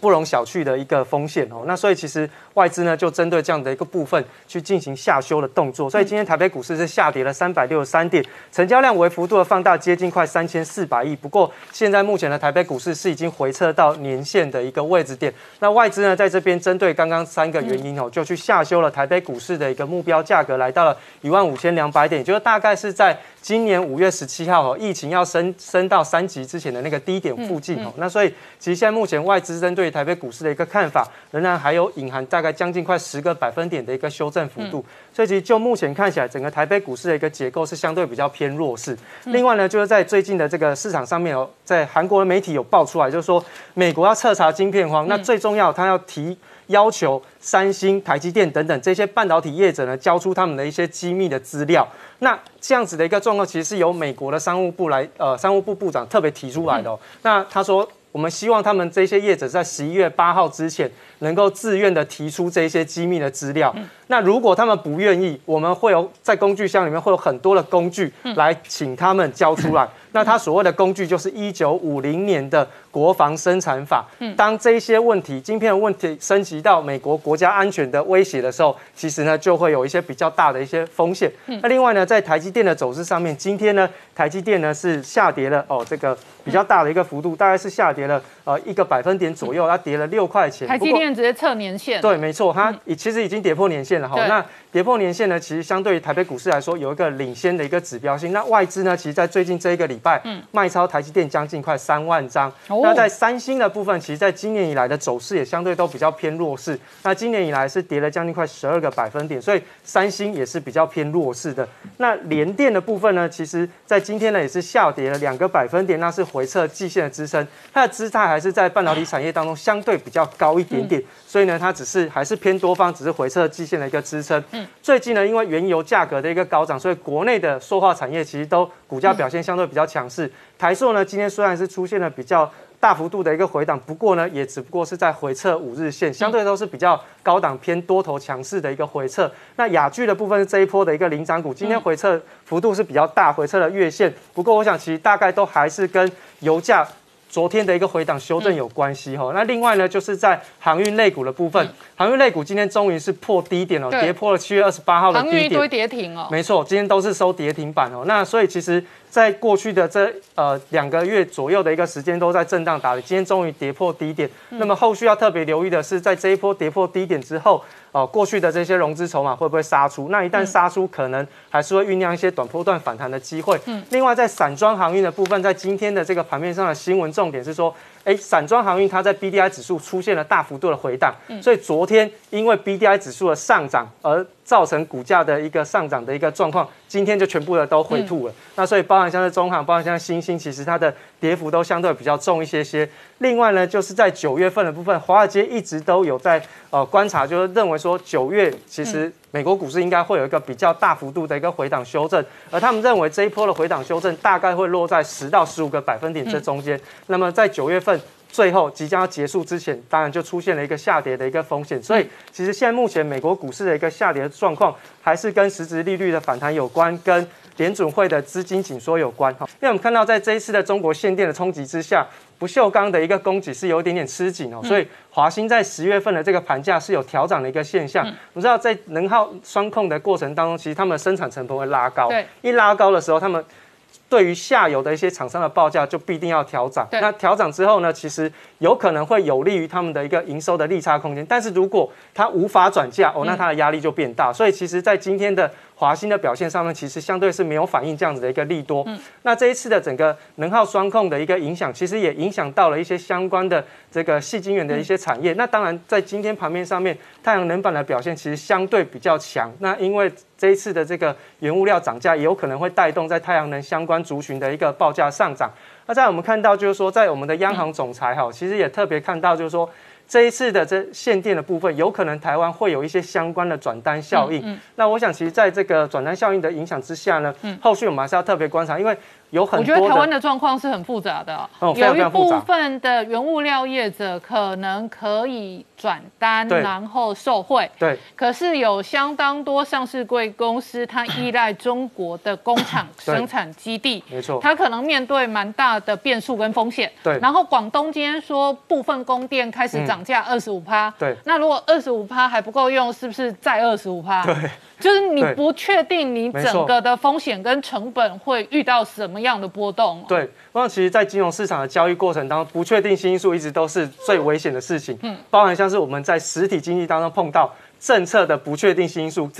不容小觑的一个风险哦。那所以其实外资呢，就针对这样的一个部分去进行下修的动作。所以今天台北股市是下跌了三百六十三点，成交量为幅度的放大，接近快三千四百亿。不过现在目前的台北股市是已经回撤到年线的一个位置点。那外资呢，在这边针对刚刚三个原因哦，就去。下修了台北股市的一个目标价格，来到了一万五千两百点，也就是大概是在今年五月十七号哦，疫情要升升到三级之前的那个低点附近哦。那所以，其实现在目前外资针对台北股市的一个看法，仍然还有隐含大概将近快十个百分点的一个修正幅度。所以，其实就目前看起来，整个台北股市的一个结构是相对比较偏弱势。另外呢，就是在最近的这个市场上面哦，在韩国的媒体有爆出来，就是说美国要彻查晶片荒，那最重要，他要提。要求三星、台积电等等这些半导体业者呢，交出他们的一些机密的资料。那这样子的一个状况，其实是由美国的商务部来，呃，商务部部长特别提出来的。那他说。我们希望他们这些业者在十一月八号之前能够自愿的提出这些机密的资料。那如果他们不愿意，我们会有在工具箱里面会有很多的工具来请他们交出来。那他所谓的工具就是一九五零年的国防生产法。当这些问题、晶片的问题升级到美国国家安全的威胁的时候，其实呢就会有一些比较大的一些风险。那另外呢，在台积电的走势上面，今天呢，台积电呢是下跌了哦，这个比较大的一个幅度，大概是下跌了呃一个百分点左右，它跌了六块钱。台积电直接测年线。对，没错，它其实已经跌破年线了哈。那跌破年线呢，其实相对于台北股市来说，有一个领先的一个指标性。那外资呢，其实，在最近这一个礼拜，嗯卖超台积电将近快三万张。那在三星的部分，其实在今年以来的走势也相对都比较偏弱势。那今年以来是跌了将近快十二个百分点，所以三星也是比较偏弱势的。那联电的部分呢，其实在今天呢也是下跌了两个百分点，那是回撤季线的支撑，它的姿态还是在半导体产业当中相对比较高一点点。所以呢，它只是还是偏多方，只是回撤季线的一个支撑。嗯，最近呢，因为原油价格的一个高涨，所以国内的塑化产业其实都股价表现相对比较强势。台塑呢，今天虽然是出现了比较大幅度的一个回档，不过呢，也只不过是在回撤五日线，相对都是比较高档偏多头强势的一个回撤。那雅聚的部分是这一波的一个领涨股，今天回撤幅度是比较大，回撤了月线。不过我想，其实大概都还是跟油价。昨天的一个回档修正有关系哈，那另外呢，就是在航运类股的部分，航运类股今天终于是破低点了，跌破了七月二十八号的低点，航运一堆跌停哦，没错，今天都是收跌停板哦，那所以其实。在过去的这呃两个月左右的一个时间都在震荡打的，今天终于跌破低点。那么后续要特别留意的是，在这一波跌破低点之后，呃，过去的这些融资筹码会不会杀出？那一旦杀出，可能还是会酝酿一些短波段反弹的机会。嗯。另外，在散装航运的部分，在今天的这个盘面上的新闻重点是说，哎，散装航运它在 B D I 指数出现了大幅度的回档，所以昨天因为 B D I 指数的上涨而。造成股价的一个上涨的一个状况，今天就全部的都回吐了。那所以包含像是中航，包含像新兴，其实它的跌幅都相对比较重一些些。另外呢，就是在九月份的部分，华尔街一直都有在呃观察，就是认为说九月其实美国股市应该会有一个比较大幅度的一个回档修正，而他们认为这一波的回档修正大概会落在十到十五个百分点这中间。那么在九月份。最后即将要结束之前，当然就出现了一个下跌的一个风险。所以，其实现在目前美国股市的一个下跌状况，还是跟实质利率的反弹有关，跟联准会的资金紧缩有关。哈，因为我们看到在这一次的中国限电的冲击之下，不锈钢的一个供给是有一点点吃紧哦，所以华兴在十月份的这个盘价是有调涨的一个现象。我知道在能耗双控的过程当中，其实他们的生产成本会拉高，对，一拉高的时候，他们。对于下游的一些厂商的报价就必定要调涨，那调涨之后呢，其实有可能会有利于他们的一个营收的利差空间，但是如果它无法转嫁哦，那它的压力就变大。所以其实，在今天的华兴的表现上面，其实相对是没有反映这样子的一个利多。那这一次的整个能耗双控的一个影响，其实也影响到了一些相关的这个细晶圆的一些产业。那当然，在今天盘面上面，太阳能板的表现其实相对比较强。那因为这一次的这个原物料涨价，也有可能会带动在太阳能相关族群的一个报价上涨。那在我们看到，就是说，在我们的央行总裁哈，其实也特别看到，就是说，这一次的这限电的部分，有可能台湾会有一些相关的转单效应。那我想，其实在这个转单效应的影响之下呢，后续我们还是要特别观察，因为。有很多，我觉得台湾的状况是很复杂的。有一部分的原物料业者可能可以转单，然后受贿。对。可是有相当多上市贵公司，它依赖中国的工厂 <coughs> 生产基地。没错。它可能面对蛮大的变数跟风险。对。然后广东今天说部分供电开始涨价二十五趴。对。那如果二十五趴还不够用，是不是再二十五趴？对。就是你不确定你整个的风险跟成本会遇到什么样的波动。对，那其实，在金融市场的交易过程当中，不确定性因素一直都是最危险的事情。嗯，包含像是我们在实体经济当中碰到政策的不确定性因素。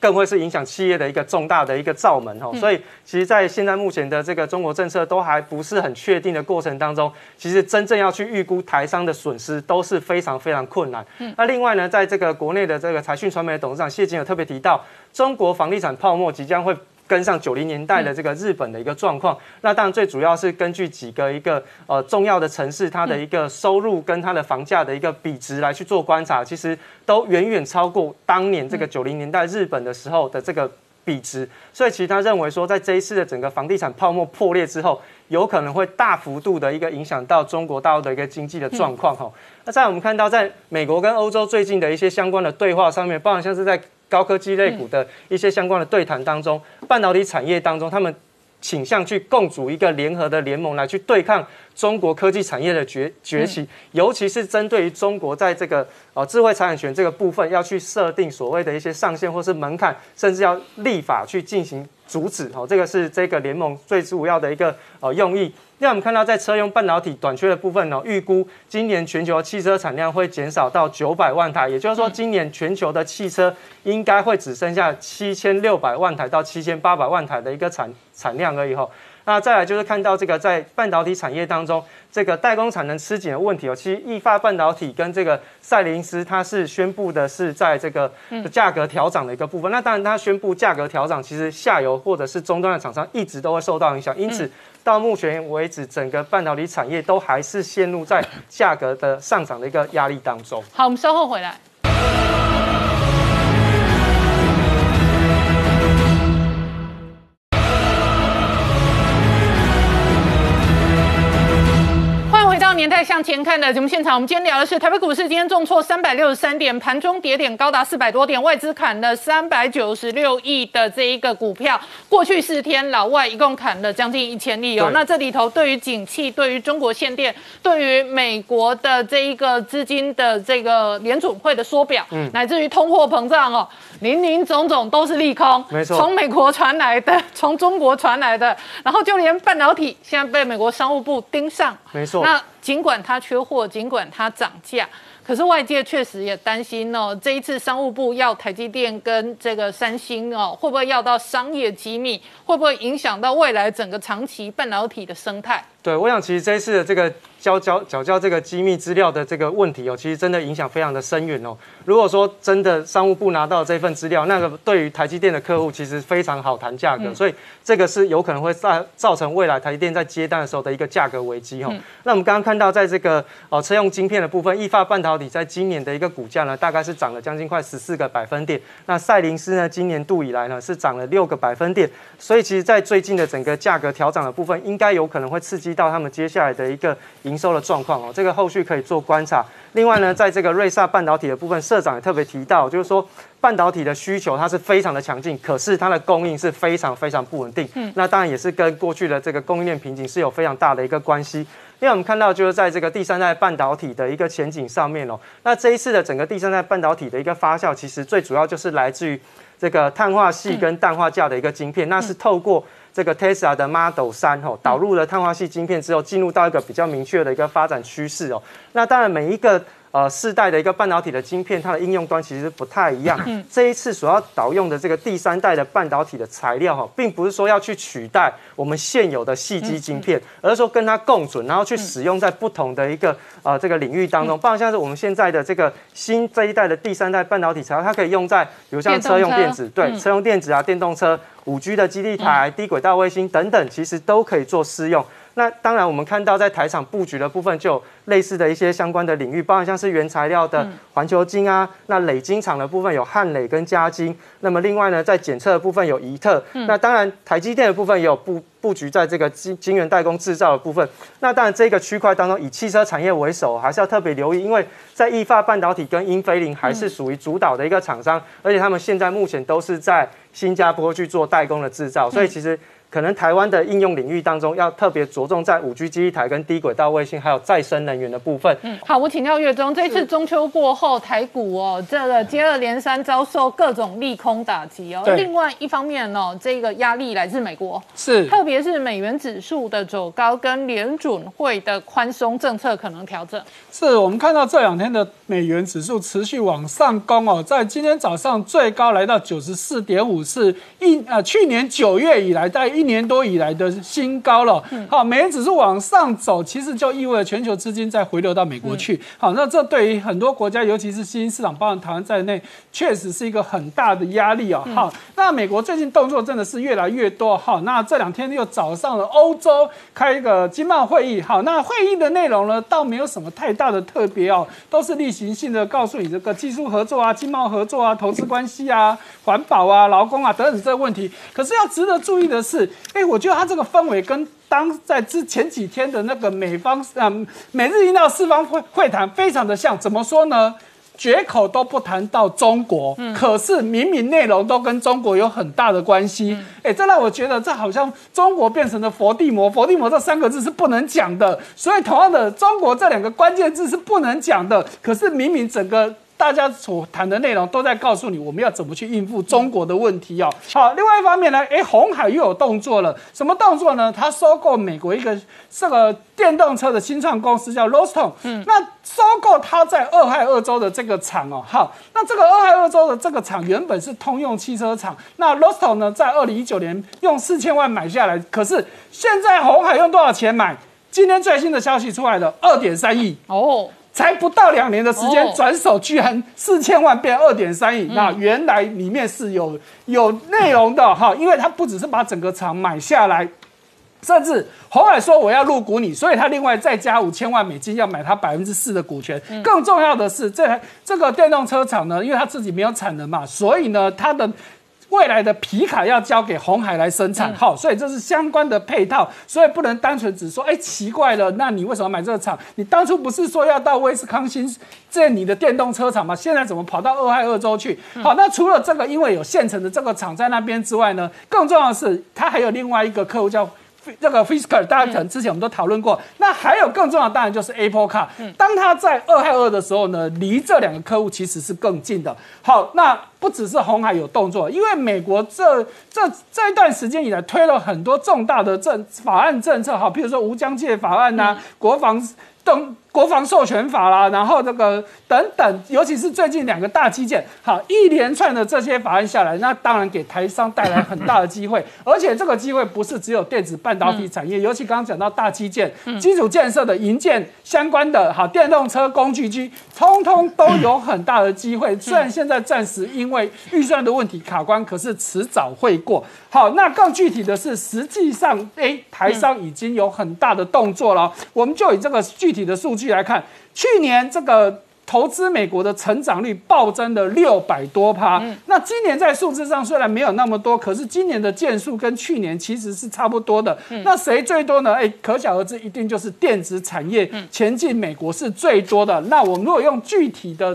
更会是影响企业的一个重大的一个罩门哦，所以其实，在现在目前的这个中国政策都还不是很确定的过程当中，其实真正要去预估台商的损失都是非常非常困难。嗯，那另外呢，在这个国内的这个财讯传媒的董事长谢金有特别提到，中国房地产泡沫即将会。跟上九零年代的这个日本的一个状况，那当然最主要是根据几个一个呃重要的城市，它的一个收入跟它的房价的一个比值来去做观察，其实都远远超过当年这个九零年代日本的时候的这个比值。所以其实他认为说，在这一次的整个房地产泡沫破裂之后，有可能会大幅度的一个影响到中国大陆的一个经济的状况哈。那在我们看到，在美国跟欧洲最近的一些相关的对话上面，包含像是在高科技类股的一些相关的对谈当中，半导体产业当中，他们倾向去共组一个联合的联盟来去对抗中国科技产业的崛崛起，尤其是针对于中国在这个呃智慧财产权这个部分，要去设定所谓的一些上限或是门槛，甚至要立法去进行阻止。哦，这个是这个联盟最主要的一个呃用意。那我们看到，在车用半导体短缺的部分呢，预估今年全球汽车产量会减少到九百万台，也就是说，今年全球的汽车应该会只剩下七千六百万台到七千八百万台的一个产产量而已哈。那再来就是看到这个在半导体产业当中，这个代工产能吃紧的问题哦。其实易发半导体跟这个赛灵思，它是宣布的是在这个价格调涨的一个部分。那当然，它宣布价格调涨，其实下游或者是终端的厂商一直都会受到影响。因此，到目前为止，整个半导体产业都还是陷入在价格的上涨的一个压力当中。好，我们稍后回来。年代向前看的节目现场，我们今天聊的是台北股市今天重挫三百六十三点，盘中跌点高达四百多点，外资砍了三百九十六亿的这一个股票。过去四天，老外一共砍了将近一千亿哦。那这里头对于景气、对于中国限电、对于美国的这一个资金的这个联储会的缩表，嗯，乃至于通货膨胀哦，林林总总都是利空。没错，从美国传来的，从中国传来的，然后就连半导体现在被美国商务部盯上。没错，那。尽管它缺货，尽管它涨价，可是外界确实也担心哦，这一次商务部要台积电跟这个三星哦，会不会要到商业机密？会不会影响到未来整个长期半导体的生态？对，我想其实这一次的这个交交缴交这个机密资料的这个问题哦，其实真的影响非常的深远哦。如果说真的商务部拿到这份资料，那个对于台积电的客户其实非常好谈价格，所以这个是有可能会造造成未来台积电在接单的时候的一个价格危机哦。那我们刚刚看到在这个哦车用晶片的部分，易发半导体在今年的一个股价呢，大概是涨了将近快十四个百分点。那赛灵思呢，今年度以来呢是涨了六个百分点。所以其实，在最近的整个价格调整的部分，应该有可能会刺激。到他们接下来的一个营收的状况哦，这个后续可以做观察。另外呢，在这个瑞萨半导体的部分，社长也特别提到，就是说半导体的需求它是非常的强劲，可是它的供应是非常非常不稳定。嗯，那当然也是跟过去的这个供应链瓶颈是有非常大的一个关系。因为我们看到就是在这个第三代半导体的一个前景上面哦，那这一次的整个第三代半导体的一个发酵，其实最主要就是来自于这个碳化系跟氮化镓的一个晶片，那是透过。这个 Tesla 的 Model 三哦导入了碳化系晶片之后，进入到一个比较明确的一个发展趋势哦。那当然每一个。呃，世代的一个半导体的晶片，它的应用端其实不太一样。嗯，这一次所要导用的这个第三代的半导体的材料哈，并不是说要去取代我们现有的细基晶片，而是说跟它共存，然后去使用在不同的一个呃这个领域当中。包括像是我们现在的这个新这一代的第三代半导体材料，它可以用在比如像车用电子，对，车用电子啊，电动车、五 G 的基地台、低轨道卫星等等，其实都可以做适用。那当然，我们看到在台场布局的部分，就有类似的一些相关的领域，包含像是原材料的环球晶啊，那磊晶厂的部分有汉磊跟嘉晶，那么另外呢，在检测的部分有怡特，那当然台积电的部分也有布布局在这个晶晶圆代工制造的部分。那当然这个区块当中，以汽车产业为首，还是要特别留意，因为在易发半导体跟英飞凌还是属于主导的一个厂商，而且他们现在目前都是在新加坡去做代工的制造，所以其实。可能台湾的应用领域当中，要特别着重在五 G 基地台跟低轨道卫星，还有再生能源的部分。嗯，好，我请教月中，这次中秋过后，台股哦，这个接二连三遭受各种利空打击哦。另外一方面哦，这个压力来自美国，是，特别是美元指数的走高，跟联准会的宽松政策可能调整。是我们看到这两天的美元指数持续往上攻哦，在今天早上最高来到九十四点五，是一呃去年九月以来在一。一年多以来的新高了，好，美元指数往上走，其实就意味着全球资金在回流到美国去，好，那这对于很多国家，尤其是新兴市场，包含台湾在内，确实是一个很大的压力哦。好，那美国最近动作真的是越来越多，好，那这两天又找上了欧洲开一个经贸会议，好，那会议的内容呢，倒没有什么太大的特别哦，都是例行性的，告诉你这个技术合作啊、经贸合作啊、投资关系啊、环保啊、劳工啊等等这个问题。可是要值得注意的是。哎，我觉得它这个氛围跟当在之前几天的那个美方嗯美日印澳四方会会谈非常的像，怎么说呢？绝口都不谈到中国，可是明明内容都跟中国有很大的关系。哎，这让我觉得这好像中国变成了佛地魔，佛地魔这三个字是不能讲的。所以同样的，中国这两个关键字是不能讲的。可是明明整个。大家所谈的内容都在告诉你，我们要怎么去应付中国的问题哦。好，另外一方面呢，哎，红海又有动作了，什么动作呢？他收购美国一个这个电动车的新创公司叫 Roston，嗯，那收购他在俄亥俄州的这个厂哦，好，那这个俄亥俄州的这个厂原本是通用汽车厂，那 Roston 呢，在二零一九年用四千万买下来，可是现在红海用多少钱买？今天最新的消息出来了，二点三亿哦。才不到两年的时间，转手居然四千万变二点三亿。那原来里面是有有内容的哈，因为他不只是把整个厂买下来，甚至红海说我要入股你，所以他另外再加五千万美金要买他百分之四的股权。更重要的是，这台这个电动车厂呢，因为他自己没有产能嘛，所以呢，他的。未来的皮卡要交给红海来生产，好，所以这是相关的配套，所以不能单纯只说，哎，奇怪了，那你为什么买这个厂？你当初不是说要到威斯康星建你的电动车厂吗？现在怎么跑到俄亥俄州去？好，那除了这个，因为有现成的这个厂在那边之外呢，更重要的是，它还有另外一个客户叫。这个 Fisker，大家可能之前我们都讨论过。那还有更重要的，当然就是 Apple Car。当它在二害二的时候呢，离这两个客户其实是更近的。好，那不只是红海有动作，因为美国这这这一段时间以来推了很多重大的政法案政策，好，比如说无疆界法案呐，国防等。国防授权法啦，然后这个等等，尤其是最近两个大基建，好一连串的这些法案下来，那当然给台商带来很大的机会，<laughs> 而且这个机会不是只有电子半导体产业，尤其刚刚讲到大基建、基础建设的营建相关的，好电动车工具机，通通都有很大的机会。虽然现在暂时因为预算的问题卡关，可是迟早会过。好，那更具体的是，实际上，哎，台商已经有很大的动作了。我们就以这个具体的数据。来看，去年这个投资美国的成长率暴增了六百多趴。那今年在数字上虽然没有那么多，可是今年的件数跟去年其实是差不多的。那谁最多呢？哎，可想而知，一定就是电子产业前进美国是最多的。那我们如果用具体的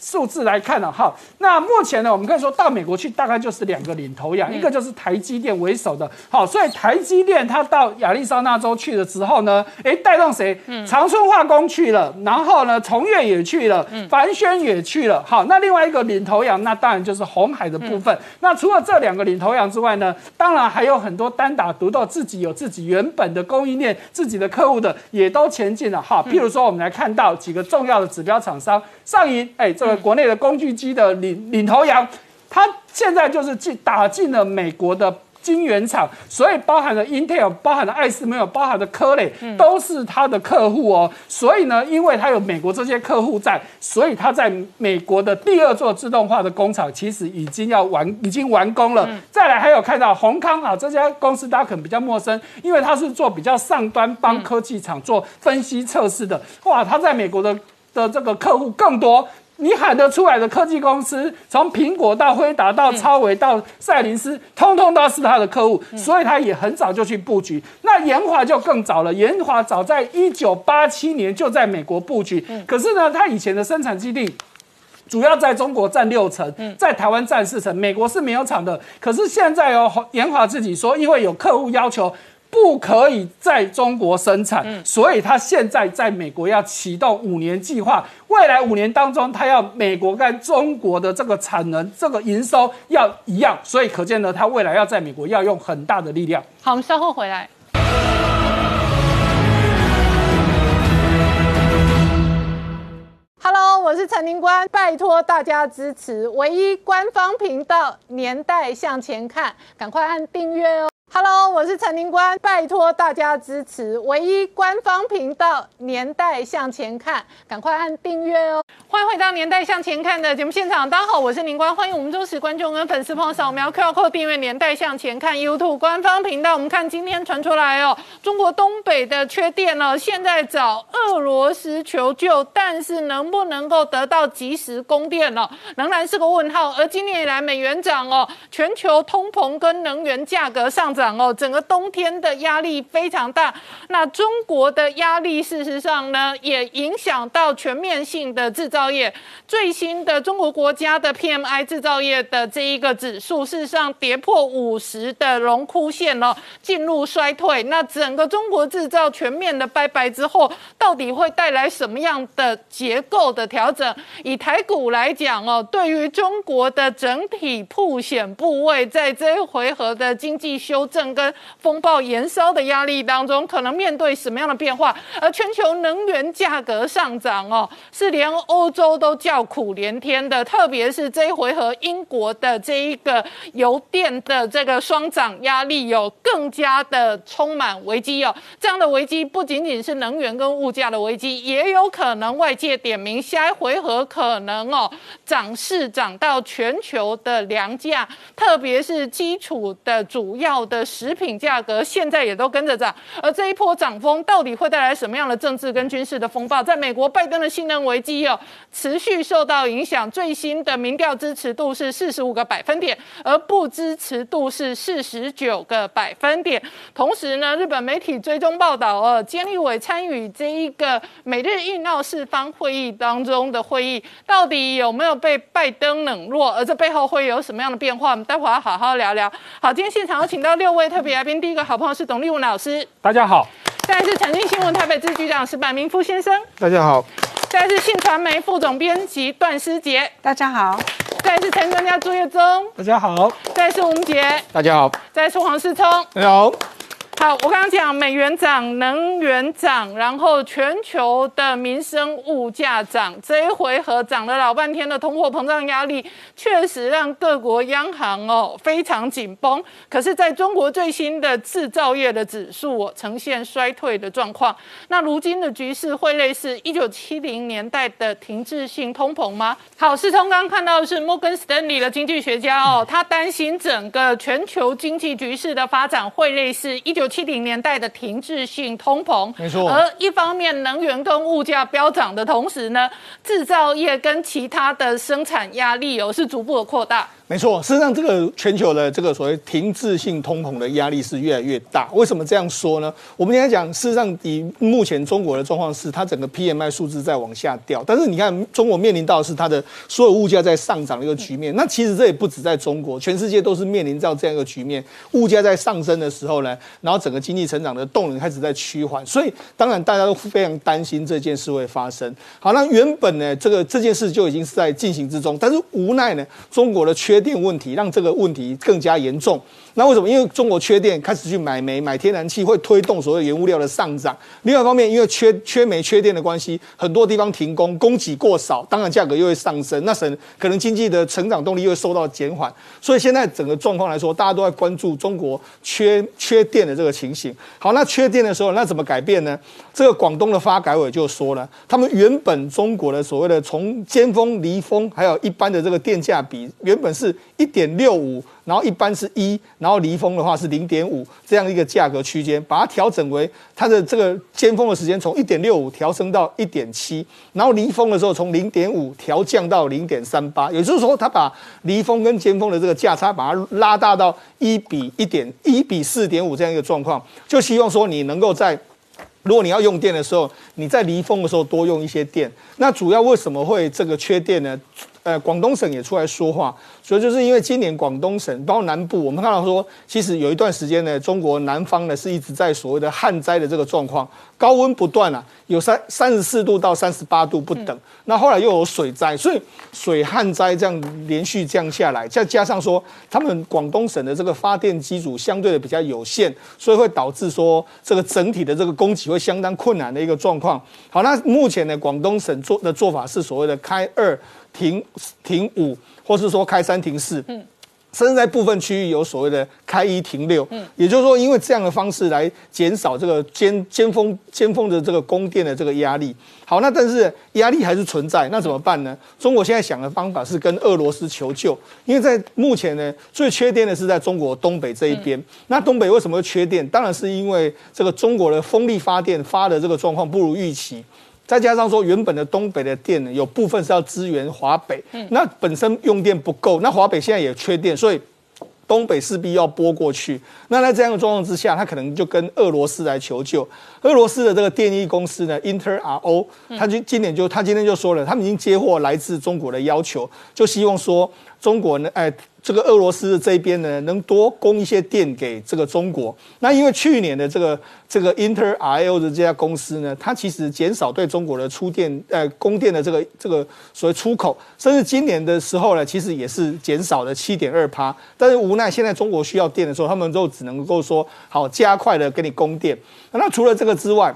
数字来看呢，哈，那目前呢，我们可以说到美国去，大概就是两个领头羊，一个就是台积电为首的，好，所以台积电它到亚利桑那州去的时候呢，哎，带动谁？长春化工去了，然后呢，崇越也去了，凡轩也去了，好，那另外一个领头羊，那当然就是红海的部分。那除了这两个领头羊之外呢，当然还有很多单打独斗，自己有自己原本的供应链、自己的客户的，也都前进了，哈。譬如说，我们来看到几个重要的指标厂商，上银，哎，这。国内的工具机的领领头羊，它现在就是进打进了美国的晶圆厂，所以包含了 Intel，包含了爱思没有，包含的科磊，都是他的客户哦。所以呢，因为他有美国这些客户在，所以他在美国的第二座自动化的工厂其实已经要完，已经完工了。再来还有看到宏康啊，这家公司大家可能比较陌生，因为它是做比较上端帮科技厂做分析测试的。哇，它在美国的的这个客户更多。你喊得出来的科技公司，从苹果到辉达到超维到赛灵思，通通都是他的客户，所以他也很早就去布局。那研华就更早了，研华早在一九八七年就在美国布局。可是呢，他以前的生产基地主要在中国占六成，在台湾占四成，美国是没有厂的。可是现在哦，研华自己说，因为有客户要求。不可以在中国生产，所以他现在在美国要启动五年计划，未来五年当中，他要美国跟中国的这个产能、这个营收要一样，所以可见呢，他未来要在美国要用很大的力量。好，我们稍后回来。Hello，我是陈宁官，拜托大家支持唯一官方频道《年代向前看》，赶快按订阅哦。Hello，我是陈宁官，拜托大家支持唯一官方频道《年代向前看》，赶快按订阅哦！欢迎回到《年代向前看》的节目现场，大家好，我是宁官，欢迎我们忠实观众跟粉丝朋友扫描 QR Code 订阅《年代向前看》YouTube 官方频道。我们看今天传出来哦，中国东北的缺电了，现在找俄罗斯求救，但是能不能够得到及时供电呢，仍然是个问号。而今年以来美元涨哦，全球通膨跟能源价格上涨。哦，整个冬天的压力非常大。那中国的压力，事实上呢，也影响到全面性的制造业。最新的中国国家的 PMI 制造业的这一个指数，事实上跌破五十的荣枯线了，进入衰退。那整个中国制造全面的拜拜之后，到底会带来什么样的结构的调整？以台股来讲哦，对于中国的整体铺险部位，在这一回合的经济修正跟风暴延烧的压力当中，可能面对什么样的变化？而全球能源价格上涨哦，是连欧洲都叫苦连天的，特别是这一回合英国的这一个油电的这个双涨压力有更加的充满危机哦。这样的危机不仅仅是能源跟物价的危机，也有可能外界点名下一回合可能哦涨势涨到全球的粮价，特别是基础的主要的食品价格，现在也都跟着涨。而这一波涨风到底会带来什么样的政治跟军事的风暴？在美国，拜登的信任危机哦持续受到影响，最新的民调支持度是四十五个百分点，而不支持度是四十九个百分点。同时呢，日本媒体追踪报道哦，菅义伟参与这一个美日印澳四方会议当中的会议，到底有没有被拜登冷落？而这背后会有什么样的变化？我们待会要好好聊聊。好，今天现场有请到六位特别来宾，第一个好朋友是董立文老师，大家好，再来是财经新闻台北支局长石柏明夫先生，大家好，再来是信传媒副总编辑段思杰，大家好，再来是陈专家朱月忠，大家好，再来是吴杰，大家好，再来是黄世聪。大家好。好，我刚刚讲美元涨，能源涨，然后全球的民生物价涨，这一回合涨了老半天的通货膨胀压力，确实让各国央行哦非常紧绷。可是，在中国最新的制造业的指数哦呈现衰退的状况，那如今的局势会类似一九七零年代的停滞性通膨吗？好，世聪刚刚看到的是摩根斯丹利的经济学家哦，他担心整个全球经济局势的发展会类似一九七零年代的停滞性通膨，没错而一方面能源跟物价飙涨的同时呢，制造业跟其他的生产压力哦是逐步的扩大。没错，事实上，这个全球的这个所谓停滞性通膨的压力是越来越大。为什么这样说呢？我们现在讲，事实上，以目前中国的状况是，它整个 PMI 数字在往下掉。但是你看，中国面临到的是它的所有物价在上涨的一个局面。那其实这也不止在中国，全世界都是面临到这样一个局面，物价在上升的时候呢，然后整个经济成长的动能开始在趋缓。所以，当然大家都非常担心这件事会发生。好，那原本呢，这个这件事就已经是在进行之中，但是无奈呢，中国的缺电问题让这个问题更加严重。那为什么？因为中国缺电，开始去买煤、买天然气，会推动所有原物料的上涨。另外一方面，因为缺缺煤、缺电的关系，很多地方停工，供给过少，当然价格又会上升，那省可能经济的成长动力又会受到减缓。所以现在整个状况来说，大家都在关注中国缺缺电的这个情形。好，那缺电的时候，那怎么改变呢？这个广东的发改委就说了，他们原本中国的所谓的从尖峰、离峰，还有一般的这个电价比，原本是一点六五。然后一般是一，然后离峰的话是零点五这样一个价格区间，把它调整为它的这个尖峰的时间从一点六五调升到一点七，然后离峰的时候从零点五调降到零点三八，也就是说，它把离峰跟尖峰的这个价差把它拉大到一比一点一比四点五这样一个状况，就希望说你能够在。如果你要用电的时候，你在离峰的时候多用一些电。那主要为什么会这个缺电呢？呃，广东省也出来说话，所以就是因为今年广东省包括南部，我们看到说，其实有一段时间呢，中国南方呢是一直在所谓的旱灾的这个状况，高温不断啊，有三三十四度到三十八度不等。那后来又有水灾，所以水旱灾这样连续降下来，再加上说他们广东省的这个发电机组相对的比较有限，所以会导致说这个整体的这个供给会相当困难的一个状况。好，那目前呢，广东省做的做法是所谓的开二。停停五，或是说开三停四，嗯，甚至在部分区域有所谓的开一停六，嗯，也就是说，因为这样的方式来减少这个尖尖峰尖峰的这个供电的这个压力。好，那但是压力还是存在，那怎么办呢？中国现在想的方法是跟俄罗斯求救，因为在目前呢，最缺电的是在中国东北这一边。那东北为什么会缺电？当然是因为这个中国的风力发电发的这个状况不如预期。再加上说，原本的东北的电呢，有部分是要支援华北，那本身用电不够，那华北现在也缺电，所以东北势必要拨过去。那在这样的状况之下，他可能就跟俄罗斯来求救。俄罗斯的这个电力公司呢，Inter RO，他就今年就他今天就说了，他们已经接获来自中国的要求，就希望说中国呢，哎。这个俄罗斯这边呢，能多供一些电给这个中国。那因为去年的这个这个 InterRO 的这家公司呢，它其实减少对中国的出电呃供电的这个这个所谓出口，甚至今年的时候呢，其实也是减少了七点二趴。但是无奈现在中国需要电的时候，他们就只能够说好加快的给你供电。那除了这个之外，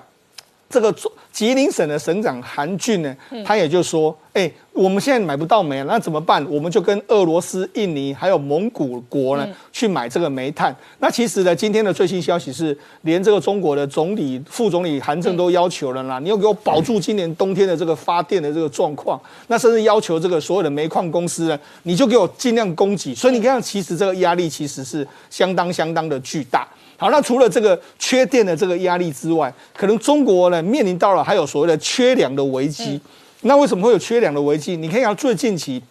这个吉林省的省长韩俊呢，他也就说：“哎，我们现在买不到煤，那怎么办？我们就跟俄罗斯、印尼还有蒙古国呢去买这个煤炭。那其实呢，今天的最新消息是，连这个中国的总理、副总理韩正都要求了啦，你要给我保住今年冬天的这个发电的这个状况。那甚至要求这个所有的煤矿公司呢，你就给我尽量供给。所以你看，其实这个压力其实是相当相当的巨大。”好，那除了这个缺电的这个压力之外，可能中国呢面临到了还有所谓的缺粮的危机。那为什么会有缺粮的危机？你看一下最近期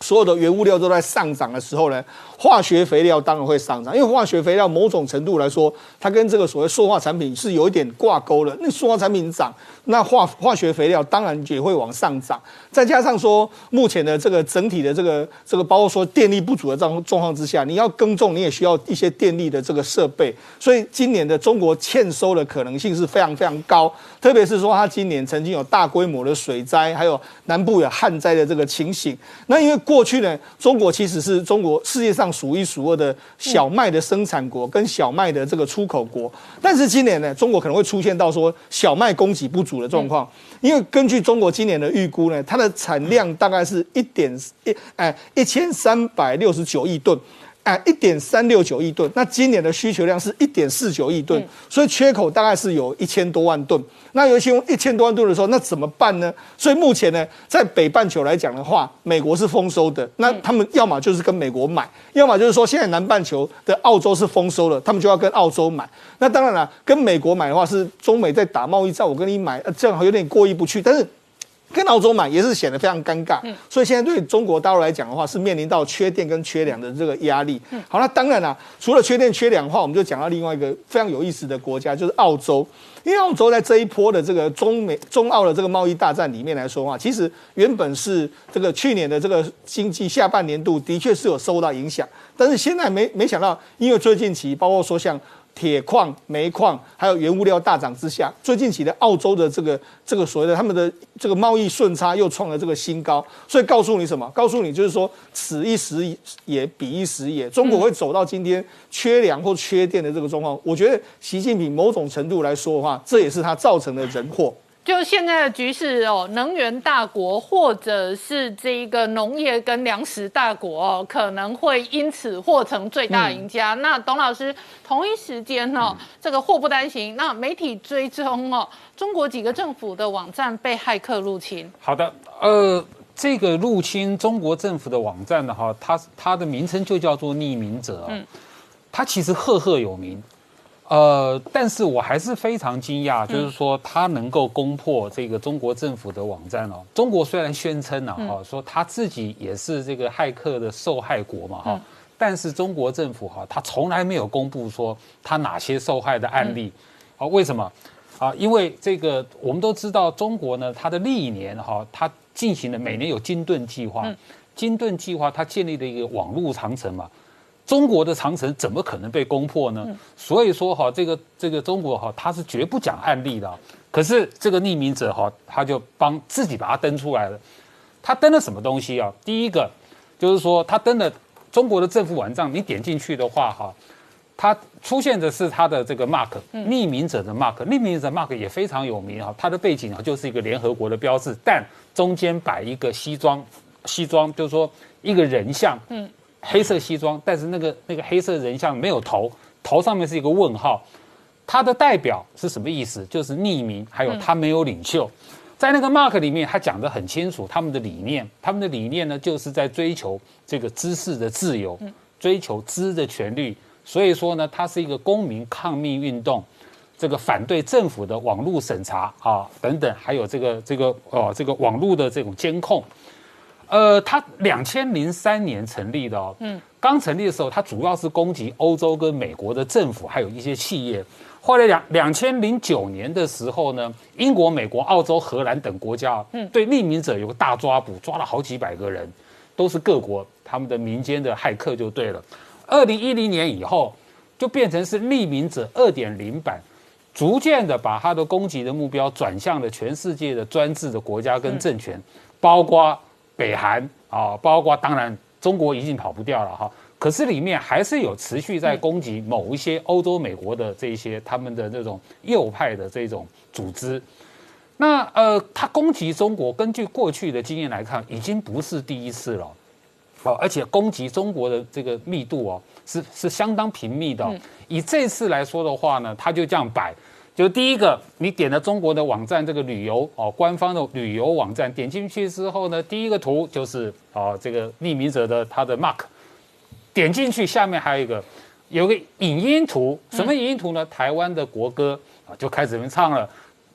所有的原物料都在上涨的时候呢？化学肥料当然会上涨，因为化学肥料某种程度来说，它跟这个所谓塑化产品是有一点挂钩的。那塑化产品涨，那化化学肥料当然也会往上涨。再加上说，目前的这个整体的这个这个，包括说电力不足的状状况之下，你要耕种，你也需要一些电力的这个设备。所以今年的中国欠收的可能性是非常非常高，特别是说它今年曾经有大规模的水灾，还有南部有旱灾的这个情形。那因为过去呢，中国其实是中国世界上。数一数二的小麦的生产国跟小麦的这个出口国，但是今年呢，中国可能会出现到说小麦供给不足的状况，因为根据中国今年的预估呢，它的产量大概是一点一哎一千三百六十九亿吨。哎，一点三六九亿吨，那今年的需求量是一点四九亿吨，所以缺口大概是有一千多万吨。那尤其用一千多万吨的时候，那怎么办呢？所以目前呢，在北半球来讲的话，美国是丰收的，那他们要么就是跟美国买，要么就是说现在南半球的澳洲是丰收了，他们就要跟澳洲买。那当然了，跟美国买的话是中美在打贸易战，我跟你买，这样有点过意不去，但是。跟澳洲买也是显得非常尴尬，嗯所以现在对中国大陆来讲的话，是面临到缺电跟缺粮的这个压力。嗯好，那当然了，除了缺电缺粮的话，我们就讲到另外一个非常有意思的国家，就是澳洲。因为澳洲在这一波的这个中美中澳的这个贸易大战里面来说的话，其实原本是这个去年的这个经济下半年度的确是有受到影响，但是现在没没想到，因为最近期包括说像。铁矿、煤矿还有原物料大涨之下，最近起的澳洲的这个这个所谓的他们的这个贸易顺差又创了这个新高，所以告诉你什么？告诉你就是说，此一时也，彼一时也，中国会走到今天缺粮或缺电的这个状况。我觉得习近平某种程度来说的话，这也是他造成的人祸。就现在的局势哦，能源大国或者是这一个农业跟粮食大国哦，可能会因此获成最大赢家。那董老师同一时间哦，这个祸不单行。那媒体追踪哦，中国几个政府的网站被骇客入侵。好的，呃，这个入侵中国政府的网站的哈，它它的名称就叫做匿名者。嗯，它其实赫赫有名。呃，但是我还是非常惊讶，就是说他能够攻破这个中国政府的网站哦。中国虽然宣称呢，哈，说他自己也是这个骇客的受害国嘛，哈，但是中国政府哈，他从来没有公布说他哪些受害的案例。啊，为什么？啊，因为这个我们都知道，中国呢，它的历年哈，它进行的每年有金盾计划，金盾计划它建立的一个网络长城嘛。中国的长城怎么可能被攻破呢？所以说哈，这个这个中国哈，他是绝不讲案例的。可是这个匿名者哈，他就帮自己把它登出来了。他登了什么东西啊？第一个就是说，他登了中国的政府网站，你点进去的话哈，他出现的是他的这个 mark，匿名者的 mark，匿名者 mark 也非常有名哈。他的背景啊，就是一个联合国的标志，但中间摆一个西装，西装就是说一个人像，嗯。黑色西装，但是那个那个黑色人像没有头，头上面是一个问号，他的代表是什么意思？就是匿名，还有他没有领袖，在那个 mark 里面，他讲得很清楚，他们的理念，他们的理念呢，就是在追求这个知识的自由，追求知的权利，所以说呢，它是一个公民抗命运动，这个反对政府的网络审查啊等等，还有这个这个哦这个网络的这种监控。呃，它两千零三年成立的哦，嗯，刚成立的时候，它主要是攻击欧洲跟美国的政府，还有一些企业。后来两两千零九年的时候呢，英国、美国、澳洲、荷兰等国家，嗯，对匿名者有个大抓捕，抓了好几百个人，都是各国他们的民间的骇客就对了。二零一零年以后，就变成是匿名者二点零版，逐渐的把他的攻击的目标转向了全世界的专制的国家跟政权，包括北韩啊，包括当然中国已经跑不掉了哈。可是里面还是有持续在攻击某一些欧洲、美国的这些他们的这种右派的这种组织。那呃，他攻击中国，根据过去的经验来看，已经不是第一次了。哦，而且攻击中国的这个密度哦，是是相当频密的。以这次来说的话呢，他就这样摆，就第一个，你点了中国的网站这个旅游哦，官方的旅游网站，点进去之后呢，第一个图就是哦，这个匿名者的他的 mark。点进去，下面还有一个，有个影音图，什么影音图呢？台湾的国歌啊，就开始人唱了。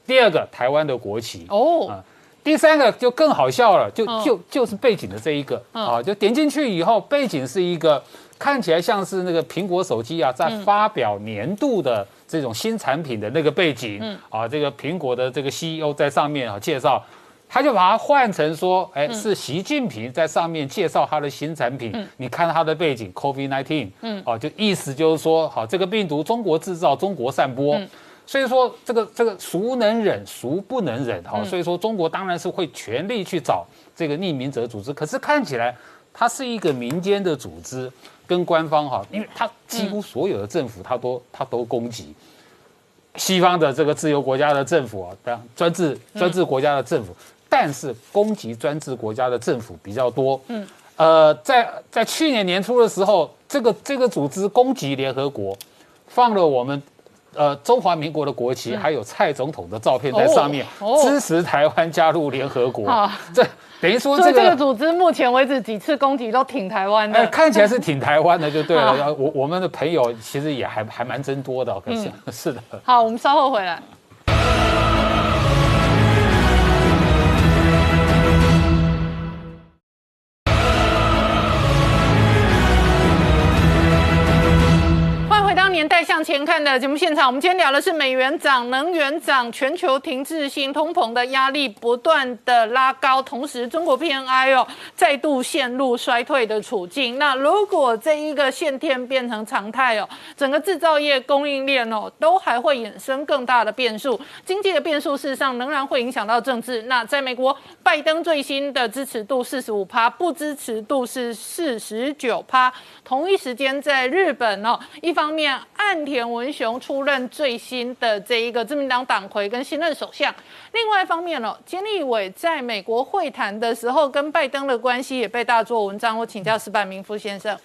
第二个，台湾的国旗哦，啊，第三个就更好笑了，就就就是背景的这一个啊，就点进去以后，背景是一个看起来像是那个苹果手机啊，在发表年度的这种新产品的那个背景啊，这个苹果的这个 CEO 在上面啊介绍。他就把它换成说，哎，是习近平在上面介绍他的新产品。你看他的背景，COVID-19，嗯，哦，就意思就是说，好，这个病毒中国制造，中国散播。所以说，这个这个孰能忍，孰不能忍，哈。所以说，中国当然是会全力去找这个匿名者组织。可是看起来，它是一个民间的组织，跟官方哈，因为他几乎所有的政府，他都他都攻击西方的这个自由国家的政府啊，当专制专制国家的政府。但是攻击专制国家的政府比较多。嗯，呃，在在去年年初的时候，这个这个组织攻击联合国，放了我们呃中华民国的国旗，还有蔡总统的照片在上面，支持台湾加入联合国。这等于说这个组织目前为止几次攻击都挺台湾的。看起来是挺台湾的就对了。<laughs> 我我们的朋友其实也还还蛮增多的，可是是的。好，我们稍后回来。向前看的节目现场，我们今天聊的是美元涨、能源涨、全球停滞性通膨的压力不断的拉高，同时中国 PNI 哦再度陷入衰退的处境。那如果这一个限天变成常态哦，整个制造业供应链哦都还会衍生更大的变数。经济的变数事实上仍然会影响到政治。那在美国，拜登最新的支持度四十五趴，不支持度是四十九趴。同一时间在日本哦，一方面。岸田文雄出任最新的这一个自民党党魁跟新任首相。另外一方面呢，菅义伟在美国会谈的时候跟拜登的关系也被大做文章。我请教石柏明夫先生。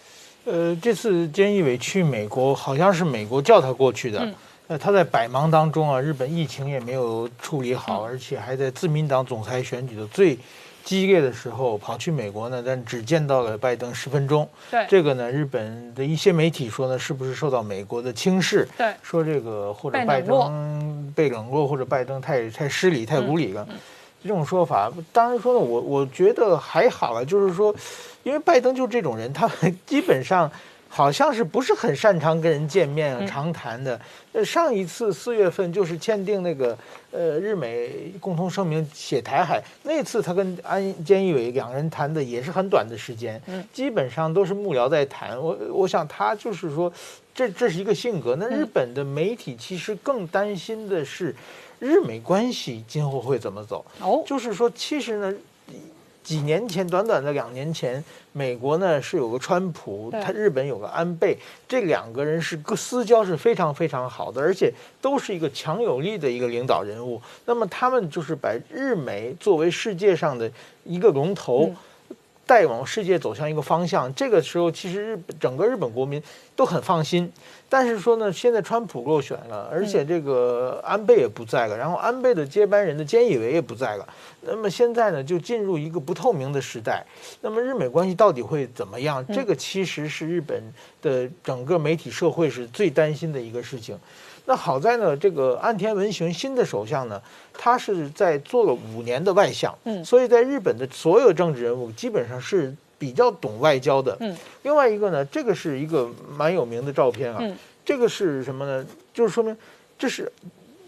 呃，这次菅义伟去美国，好像是美国叫他过去的。呃，他在百忙当中啊，日本疫情也没有处理好，而且还在自民党总裁选举的最。激烈的时候跑去美国呢，但只见到了拜登十分钟。对这个呢，日本的一些媒体说呢，是不是受到美国的轻视？对，说这个或者拜登被冷落，或者拜登太太失礼、太无礼了，这种说法。当然说呢，我我觉得还好了，就是说，因为拜登就这种人，他基本上。好像是不是很擅长跟人见面、长谈的。呃，上一次四月份就是签订那个呃日美共同声明写台海那次，他跟安菅义伟两人谈的也是很短的时间，基本上都是幕僚在谈。我我想他就是说，这这是一个性格。那日本的媒体其实更担心的是日美关系今后会怎么走。哦，就是说，其实呢。几年前，短短的两年前，美国呢是有个川普，他日本有个安倍，这两个人是个私交是非常非常好的，而且都是一个强有力的一个领导人物。那么他们就是把日美作为世界上的一个龙头。带往世界走向一个方向，这个时候其实日本整个日本国民都很放心。但是说呢，现在川普落选了，而且这个安倍也不在了，然后安倍的接班人的菅义伟也不在了。那么现在呢，就进入一个不透明的时代。那么日美关系到底会怎么样？这个其实是日本的整个媒体社会是最担心的一个事情。那好在呢，这个岸田文雄新的首相呢，他是在做了五年的外相，嗯，所以在日本的所有政治人物基本上是比较懂外交的。嗯，另外一个呢，这个是一个蛮有名的照片啊。嗯，这个是什么呢？就是说明这是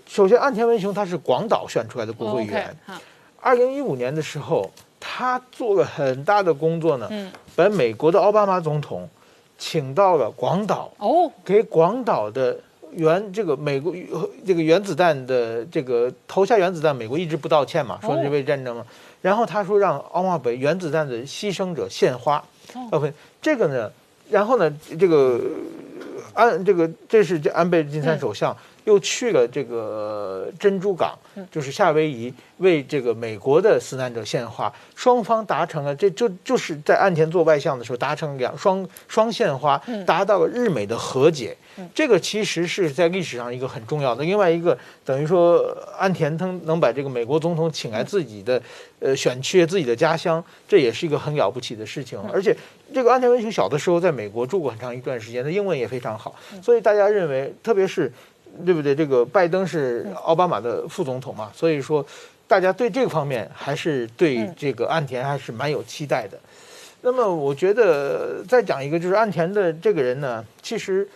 首先岸田文雄他是广岛选出来的国会议员。二零一五年的时候，他做了很大的工作呢。嗯，把美国的奥巴马总统请到了广岛。哦，给广岛的。原这个美国这个原子弹的这个投下原子弹，美国一直不道歉嘛，说是为战争嘛。然后他说让奥巴马北原子弹的牺牲者献花。OK，这个呢，然后呢，这个安这个这是这安倍晋三首相又去了这个珍珠港，就是夏威夷。为这个美国的死难者献花，双方达成了，这就就是在岸田做外相的时候达成两双双献花，达到了日美的和解。这个其实是在历史上一个很重要的。另外一个等于说，岸田能能把这个美国总统请来自己的呃选区、自己的家乡，这也是一个很了不起的事情。而且这个岸田文雄小的时候在美国住过很长一段时间，他英文也非常好，所以大家认为，特别是对不对？这个拜登是奥巴马的副总统嘛，所以说。大家对这个方面还是对这个岸田还是蛮有期待的。那么，我觉得再讲一个，就是岸田的这个人呢，其实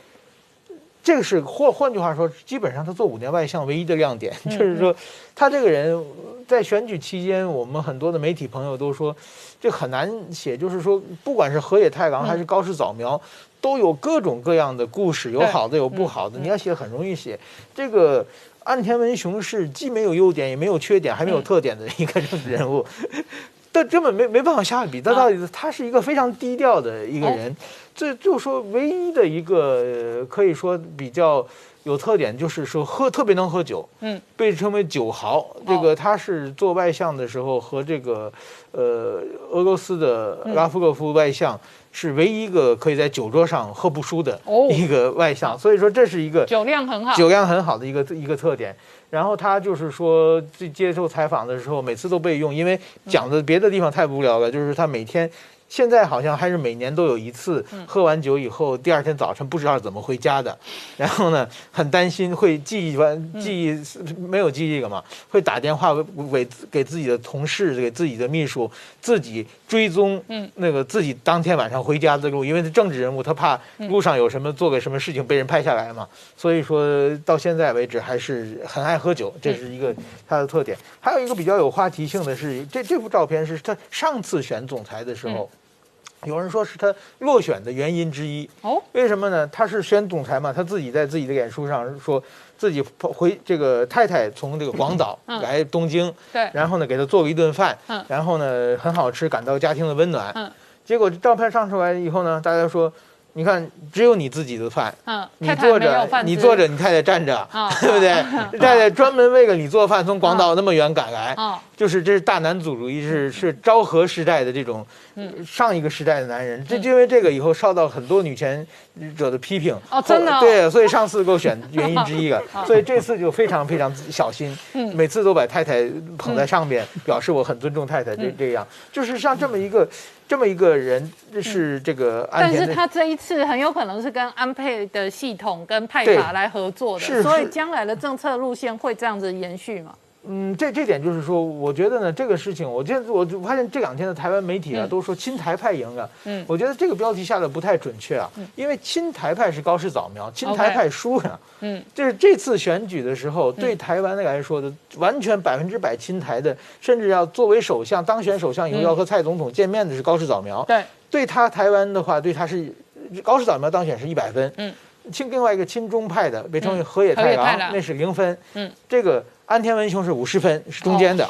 这个是换换句话说，基本上他做五年外相唯一的亮点，就是说他这个人在选举期间，我们很多的媒体朋友都说这很难写，就是说不管是河野太郎还是高市早苗，都有各种各样的故事，有好的有不好的，你要写很容易写这个。岸田文雄是既没有优点也没有缺点还没有特点的一个人物，<laughs> 但根本没没办法下笔。他到底他是一个非常低调的一个人，这就说唯一的一个可以说比较有特点，就是说喝特别能喝酒，嗯，被称为酒豪。这个他是做外相的时候和这个呃俄罗斯的拉夫戈夫外相。是唯一一个可以在酒桌上喝不输的一个外向，所以说这是一个酒量很好、酒量很好的一个一个特点。然后他就是说，接受采访的时候，每次都被用，因为讲的别的地方太无聊了，就是他每天。现在好像还是每年都有一次，喝完酒以后，第二天早晨不知道怎么回家的，然后呢，很担心会记忆完记忆没有记忆了嘛，会打电话给给自己的同事、给自己的秘书，自己追踪那个自己当天晚上回家的路，因为是政治人物，他怕路上有什么做个什么事情被人拍下来嘛，所以说到现在为止还是很爱喝酒，这是一个他的特点。还有一个比较有话题性的是，这这幅照片是他上次选总裁的时候。有人说是他落选的原因之一。哦，为什么呢？他是选总裁嘛，他自己在自己的演说上说自己回这个太太从这个广岛来东京，对，然后呢给他做了一顿饭，嗯，然后呢很好吃，感到家庭的温暖，嗯，结果照片上出来以后呢，大家说。你看，只有你自己的饭，嗯，你坐着，你坐着，你太太站着，<laughs> 对不对？太太专门为了你做饭，从广岛那么远赶来，就是这是大男子主义，是是昭和时代的这种，上一个时代的男人。这因为这个以后受到很多女权者的批评，哦，真的，对，所以上次给我选原因之一了，<laughs> 所以这次就非常非常小心，每次都把太太捧在上面，表示我很尊重太太。这这样，就是像这么一个。这么一个人是这个，但是他这一次很有可能是跟安倍的系统跟派法来合作的，所以将来的政策路线会这样子延续吗？嗯，这这点就是说，我觉得呢，这个事情，我现我就发现这两天的台湾媒体啊，都说亲台派赢了。嗯，我觉得这个标题下的不太准确啊，因为亲台派是高市早苗，亲台派输了。嗯，就是这次选举的时候，对台湾的来说的完全百分之百亲台的，甚至要作为首相当选首相以后要和蔡总统见面的是高市早苗。对，对他台湾的话，对他是高市早苗当选是一百分。嗯，亲另外一个亲中派的被称为河野太郎，那是零分。嗯，这个。安田文雄是五十分，是中间的。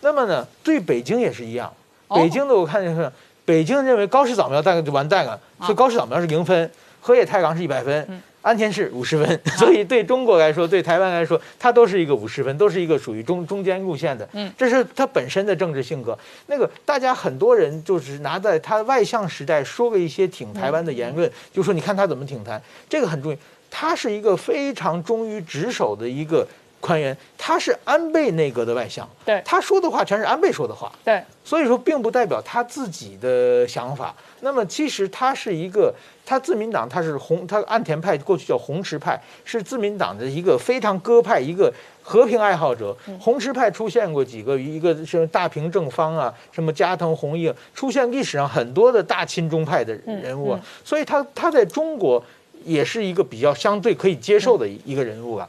那么呢，对北京也是一样。北京的我看就是，北京认为高市早苗大概就完蛋了，所以高市早苗是零分，河野太郎是一百分，安全是五十分。所以对中国来说，对台湾来说，它都是一个五十分，都是一个属于中中间路线的。嗯，这是他本身的政治性格。那个大家很多人就是拿在他外向时代说过一些挺台湾的言论，就说你看他怎么挺台，这个很重要。他是一个非常忠于职守的一个。宽严，他是安倍内阁的外相，对。他说的话全是安倍说的话，对，所以说并不代表他自己的想法。那么其实他是一个，他自民党他是红，他岸田派过去叫红池派，是自民党的一个非常鸽派，一个和平爱好者。红池派出现过几个，一个是大平正方啊，什么加藤弘毅，出现历史上很多的大亲中派的人物啊，所以他他在中国也是一个比较相对可以接受的一个人物啊。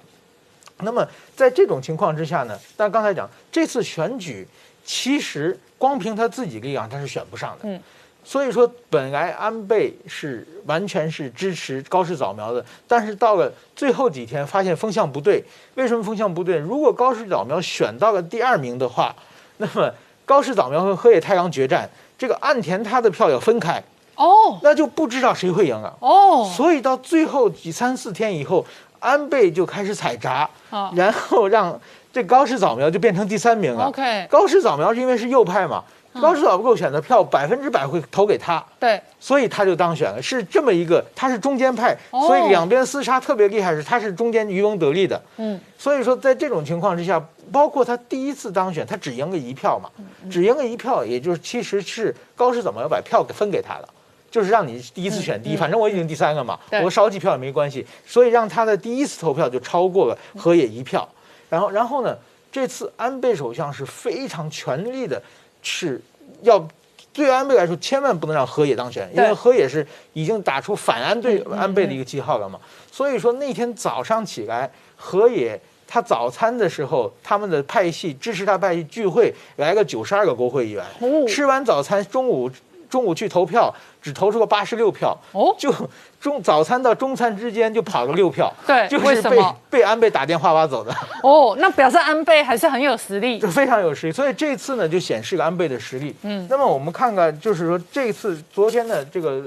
那么在这种情况之下呢，但刚才讲这次选举，其实光凭他自己力量他是选不上的。嗯。所以说，本来安倍是完全是支持高市早苗的，但是到了最后几天，发现风向不对。为什么风向不对？如果高市早苗选到了第二名的话，那么高市早苗和河野太郎决战，这个岸田他的票要分开，哦那就不知道谁会赢了。哦，所以到最后几三四天以后，安倍就开始采闸，然后让这高市早苗就变成第三名了。OK 高市早苗是因为是右派嘛，高市早苗选的票百分之百会投给他，对，所以他就当选了。是这么一个，他是中间派，哦所以两边厮杀特别厉害，是他是中间渔翁得利的。嗯，所以说在这种情况之下，包括他第一次当选，他只赢了一票嘛，嗯只赢了一票，也就是其实是高市早苗把票给分给他了。就是让你第一次选第一，反正我已经第三个嘛，我少几票也没关系，所以让他的第一次投票就超过了河野一票。然后，然后呢，这次安倍首相是非常全力的，是要对安倍来说，千万不能让河野当选，因为河野是已经打出反安对嗯安倍的一个记号了嘛。所以说那天早上起来，河野他早餐的时候，他们的派系支持他派系聚会来个九十二个国会议员，哦。吃完早餐中午中午去投票，只投出了八十六票，哦就中早餐到中餐之间就跑了六票，对就是被被安倍打电话挖走的，哦，那表示安倍还是很有实力就。非常有实力。所以这次呢，就显示了安倍的实力。嗯，那么我们看看，就是说这次昨天的这个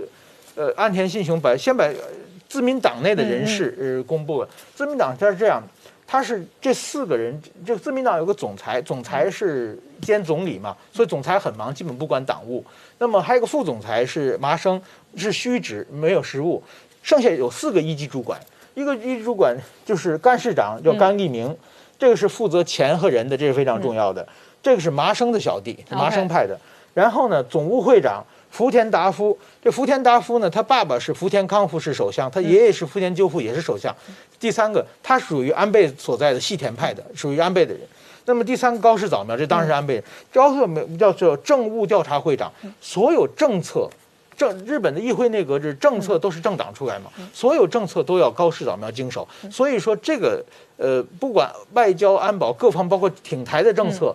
呃安田信雄把先把呃自民党内的人事呃公布了，自民党他是这样。他是这四个人，这个自民党有个总裁，总裁是兼总理嘛，所以总裁很忙，基本不管党务。那么还有个副总裁是麻生，是虚职，没有实务。剩下有四个一级主管，一个一级主管就是干事长，叫甘利明，这个是负责钱和人的，这是非常重要的。这个是麻生的小弟，麻生派的。然后呢，总务会长福田达夫，这福田达夫呢，他爸爸是福田康夫是首相，他爷爷是福田赳夫也是首相。第三个，他属于安倍所在的细田派的，属于安倍的人。那么第三个高市早苗，这当然是安倍人。高市早苗叫做政务调查会长，所有政策。政日本的议会内阁制政策都是政党出来嘛，所有政策都要高市早苗经手，所以说这个呃，不管外交、安保各方，包括挺台的政策，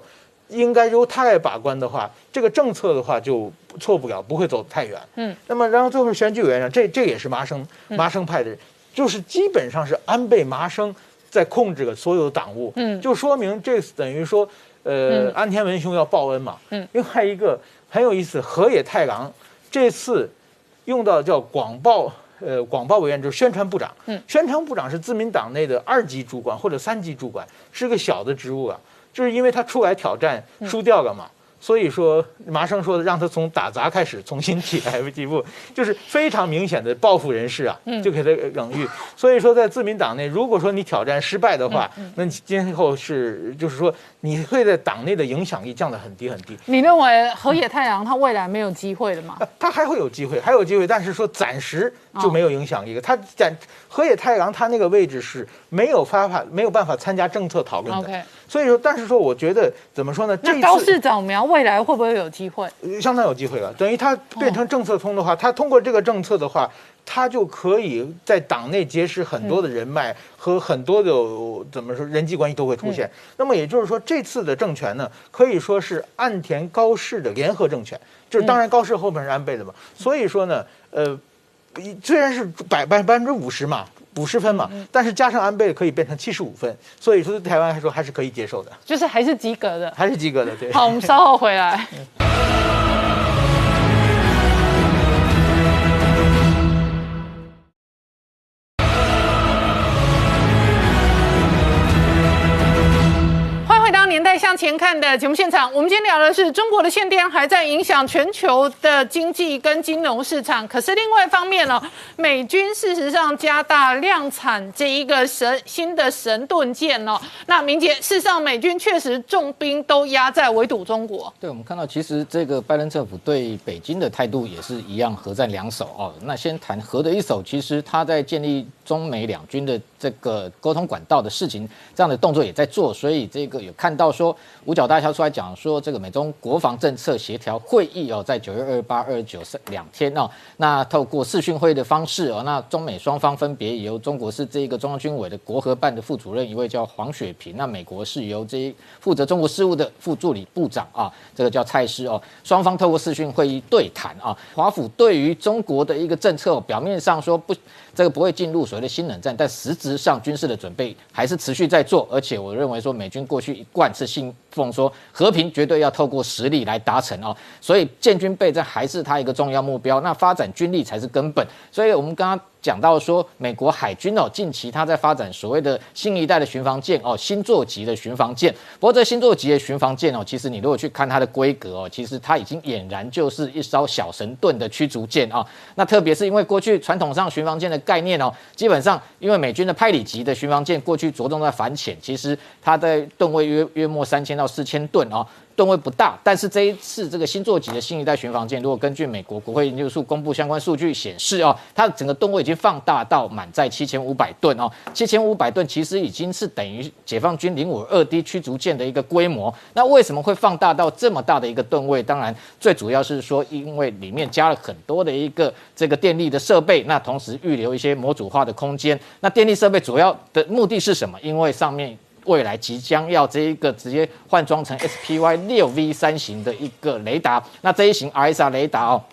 应该由他来把关的话，这个政策的话就错不了，不会走太远。嗯，那么然后最后是选举委员长，这这也是麻生麻生派的人，就是基本上是安倍麻生在控制了所有的党务。嗯就说明这等于说，呃，嗯安田文雄要报恩嘛。嗯，另外一个很有意思，河野太郎这次用到叫广报。呃，广报委员就是宣传部长。嗯，宣传部长是自民党内的二级主管或者三级主管，是个小的职务啊。就是因为他出来挑战输掉了嘛，所以说麻生说的让他从打杂开始重新起来几步，就是非常明显的报复人士啊，就给他冷遇。所以说在自民党内，如果说你挑战失败的话，那你今后是就是说你会在党内的影响力降得很低很低。你认为河野太郎他未来没有机会了吗？啊他还会有机会，还有机会，但是说暂时就没有影响力了。他暂河野太郎他那个位置是没有办法没有办法参加政策讨论的。所以说，但是说我觉得怎么说呢？这高市早苗未来会不会有机会？呃相当有机会了。等于他变成政策通的话，他通过这个政策的话，他就可以在党内结识很多的人脉和很多的怎么说人际关系都会出现。那么也就是说，这次的政权呢，可以说是岸田高市的联合政权，就是当然高市后面是安倍的嘛。所以说呢，呃，虽然是百百百分之五十嘛。五十分嘛，但是加上安倍可以变成七十五分，所以说对台湾来说还是可以接受的，就是还是及格的。还是及格的。对，好，我们稍后回来。<laughs>《向前看的节目现场，我们今天聊的是中国的限电还在影响全球的经济跟金融市场。可是另外一方面呢，美军事实上加大量产这一个神新的神盾舰哦。那明杰，事实上美军确实重兵都压在围堵中国。对，我们看到其实这个拜登政府对北京的态度也是一样，核战两手哦。那先谈核的一手，其实他在建立中美两军的这个沟通管道的事情，这样的动作也在做，所以这个有看到说五角大桥出来讲说，这个美中国防政策协调会议哦，在九月二八、二九三两天哦，那透过视讯会的方式哦，那中美双方分别由中国是这个中央军委的国合办的副主任一位叫黄雪平，那美国是由这负责中国事务的副助理部长啊，这个叫蔡师哦，双方透过视讯会议对谈啊，华府对于中国的一个政策，表面上说不。这个不会进入所谓的新冷战，但实质上军事的准备还是持续在做。而且我认为说，美军过去一贯是信奉说和平绝对要透过实力来达成哦，所以建军备战还是他一个重要目标。那发展军力才是根本。所以我们刚刚。讲到说，美国海军哦，近期它在发展所谓的新一代的巡防舰哦，星座级的巡防舰。不过这星座级的巡防舰哦，其实你如果去看它的规格哦，其实它已经俨然就是一艘小神盾的驱逐舰啊。那特别是因为过去传统上巡防舰的概念哦，基本上因为美军的派里级的巡防舰过去着重在反潜，其实它在吨位约约莫三千到四千吨哦。吨位不大，但是这一次这个新座级的新一代巡防舰，如果根据美国国会研究处公布相关数据显示哦，它的整个吨位已经放大到满载七千五百吨哦，七千五百吨其实已经是等于解放军零五二 D 驱逐舰的一个规模。那为什么会放大到这么大的一个吨位？当然，最主要是说因为里面加了很多的一个这个电力的设备，那同时预留一些模组化的空间。那电力设备主要的目的是什么？因为上面。未来即将要这一个直接换装成 SPY 六 V 三型的一个雷达，那这一型 RSR 雷达哦，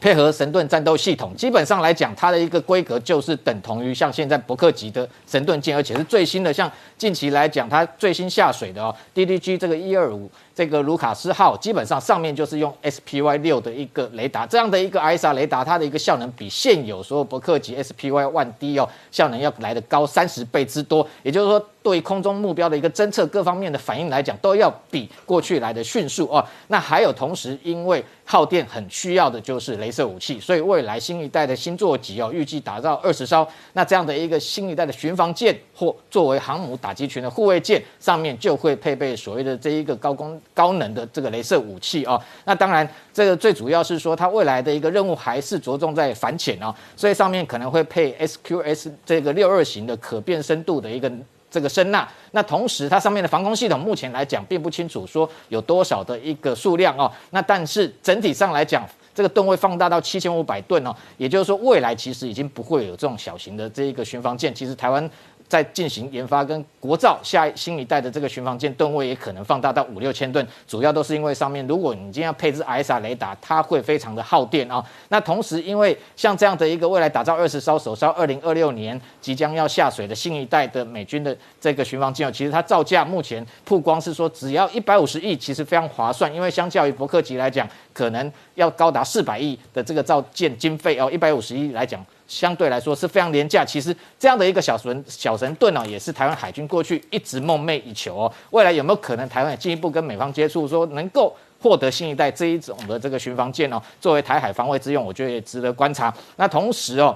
配合神盾战斗系统，基本上来讲，它的一个规格就是等同于像现在伯克级的神盾舰，而且是最新的，像近期来讲，它最新下水的哦，DDG 这个一二五。这个卢卡斯号基本上上面就是用 SPY 六的一个雷达，这样的一个 ISA 雷达，它的一个效能比现有所有伯克级 SPY One D 哦效能要来的高三十倍之多。也就是说，对空中目标的一个侦测各方面的反应来讲，都要比过去来的迅速哦。那还有同时，因为耗电很需要的就是镭射武器，所以未来新一代的星座级哦，预计打造二十艘。那这样的一个新一代的巡防舰或作为航母打击群的护卫舰，上面就会配备所谓的这一个高功。高能的这个镭射武器啊，那当然，这个最主要是说它未来的一个任务还是着重在反潜哦，所以上面可能会配 SQS 这个六二型的可变深度的一个这个声呐。那同时它上面的防空系统目前来讲并不清楚说有多少的一个数量哦，那但是整体上来讲，这个吨位放大到七千五百吨哦，也就是说未来其实已经不会有这种小型的这一个巡防舰，其实台湾。在进行研发跟国造下新一代的这个巡防舰吨位也可能放大到五六千吨，主要都是因为上面如果你今天要配置 ISR 雷达，它会非常的耗电啊。那同时因为像这样的一个未来打造二十艘首艘二零二六年即将要下水的新一代的美军的这个巡防舰，其实它造价目前曝光是说只要一百五十亿，其实非常划算，因为相较于伯克级来讲，可能要高达四百亿的这个造舰经费哦，一百五十亿来讲。相对来说是非常廉价。其实这样的一个小神小神盾呢，也是台湾海军过去一直梦寐以求哦。未来有没有可能台湾进一步跟美方接触，说能够获得新一代这一种的这个巡防舰哦，作为台海防卫之用，我觉得也值得观察。那同时哦，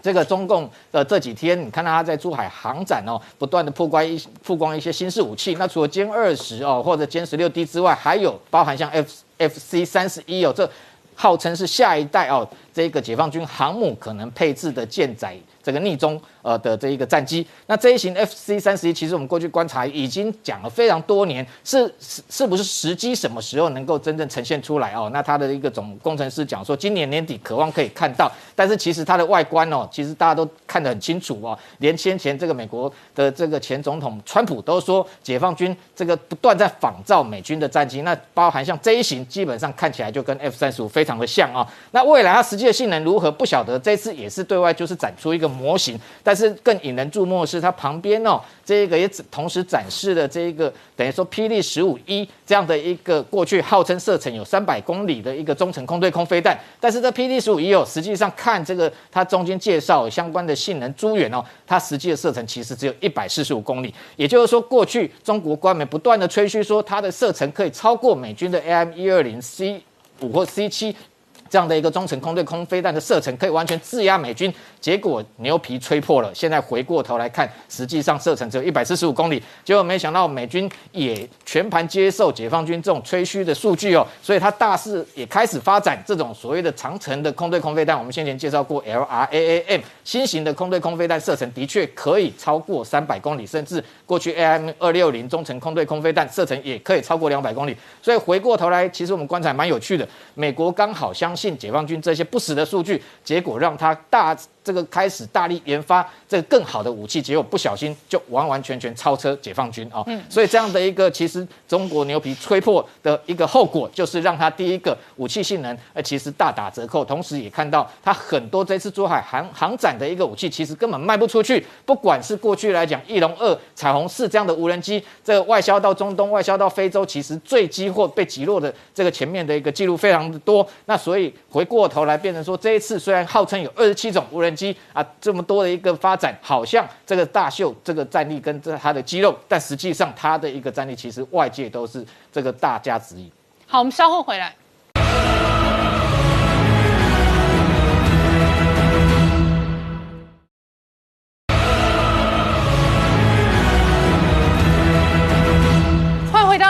这个中共的这几天，你看到他在珠海航展哦，不断的曝光一曝光一些新式武器。那除了歼二十哦或者歼十六 D 之外，还有包含像 F F C 三十一哦，这号称是下一代哦。这个解放军航母可能配置的舰载这个逆中呃的这一个战机，那这一型 F C 三十一，其实我们过去观察已经讲了非常多年，是是是不是时机什么时候能够真正呈现出来哦？那它的一个总工程师讲说，今年年底渴望可以看到，但是其实它的外观哦，其实大家都看得很清楚哦，连先前这个美国的这个前总统川普都说，解放军这个不断在仿造美军的战机，那包含像这一型，基本上看起来就跟 F 三十五非常的像啊，那未来它实际的性能如何不晓得，这次也是对外就是展出一个模型，但。但是更引人注目的是，它旁边哦，这个也同时展示了这一个等于说霹雳十五一这样的一个过去号称射程有三百公里的一个中程空对空飞弹，但是这霹雳十五一哦，实际上看这个它中间介绍相关的性能资源哦，它实际的射程其实只有一百四十五公里，也就是说，过去中国官媒不断的吹嘘说它的射程可以超过美军的 AM 一二零 C 五或 C 七。这样的一个中程空对空飞弹的射程可以完全制压美军，结果牛皮吹破了。现在回过头来看，实际上射程只有一百四十五公里，结果没想到美军也全盘接受解放军这种吹嘘的数据哦，所以他大肆也开始发展这种所谓的长程的空对空飞弹。我们先前介绍过 LRAAM 新型的空对空飞弹射程的确可以超过三百公里，甚至过去 AM 二六零中程空对空飞弹射程也可以超过两百公里。所以回过头来，其实我们观察蛮有趣的，美国刚好相。信解放军这些不实的数据，结果让他大。这个开始大力研发这个更好的武器，结果不小心就完完全全超车解放军啊！所以这样的一个其实中国牛皮吹破的一个后果，就是让它第一个武器性能呃其实大打折扣，同时也看到它很多这次珠海航航展的一个武器，其实根本卖不出去。不管是过去来讲翼龙二、彩虹四这样的无人机，这个外销到中东、外销到非洲，其实坠机或被击落的这个前面的一个记录非常的多。那所以回过头来变成说，这一次虽然号称有二十七种无人。机啊，这么多的一个发展，好像这个大秀这个战力跟这他的肌肉，但实际上他的一个战力，其实外界都是这个大家质疑。好，我们稍后回来。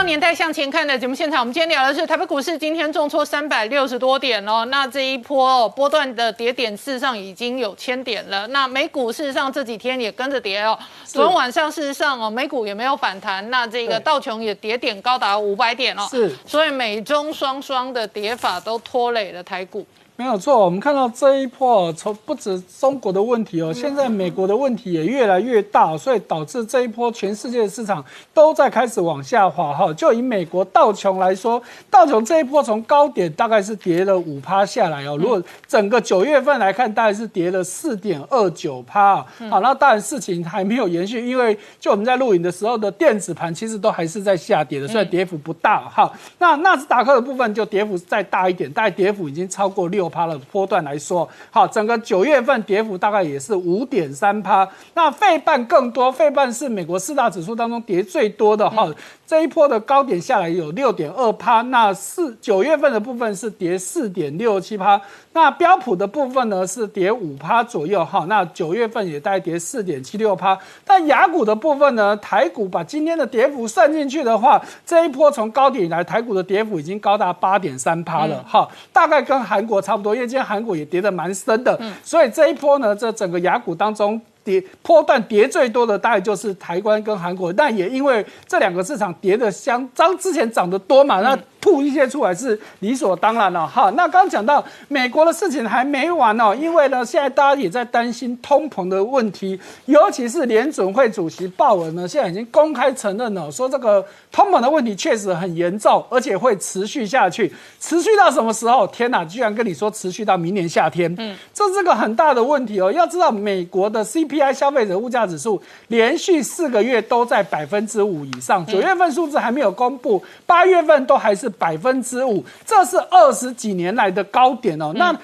年代向前看的节目现场，我们今天聊的是台北股市今天重挫三百六十多点哦。那这一波波段的跌点事实上已经有千点了。那美股事实上这几天也跟着跌哦。昨天晚上事实上哦，美股也没有反弹，那这个道琼也跌点高达五百点哦。是，所以美中双双的跌法都拖累了台股。没有错，我们看到这一波从不止中国的问题哦，现在美国的问题也越来越大，所以导致这一波全世界的市场都在开始往下滑哈。就以美国道琼来说，道琼这一波从高点大概是跌了五趴下来哦。如果整个九月份来看，大概是跌了四点二九趴啊。好，那当然事情还没有延续，因为就我们在录影的时候的电子盘其实都还是在下跌的，所以跌幅不大哈。那纳斯达克的部分就跌幅再大一点，大概跌幅已经超过六。趴的波段来说，好，整个九月份跌幅大概也是五点三趴。那费半更多，费半是美国四大指数当中跌最多的哈。这一波的高点下来有六点二趴，那四九月份的部分是跌四点六七趴。那标普的部分呢是跌五趴左右哈。那九月份也大概跌四点七六趴。但雅股的部分呢，台股把今天的跌幅算进去的话，这一波从高点以来，台股的跌幅已经高达八点三趴了哈。大概跟韩国差不多，因为今天韩国也跌得蛮深的，所以这一波呢，这整个雅股当中。跌波段跌最多的大概就是台湾跟韩国，但也因为这两个市场跌的相，当之前涨得多嘛，那。吐一些出来是理所当然了哈。那刚刚讲到美国的事情还没完哦，因为呢，现在大家也在担心通膨的问题，尤其是联准会主席鲍尔呢，现在已经公开承认了，说这个通膨的问题确实很严重，而且会持续下去，持续到什么时候？天哪，居然跟你说持续到明年夏天，嗯，这是个很大的问题哦。要知道，美国的 CPI 消费者物价指数连续四个月都在百分之五以上，九月份数字还没有公布，八月份都还是。百分之五，这是二十几年来的高点哦。那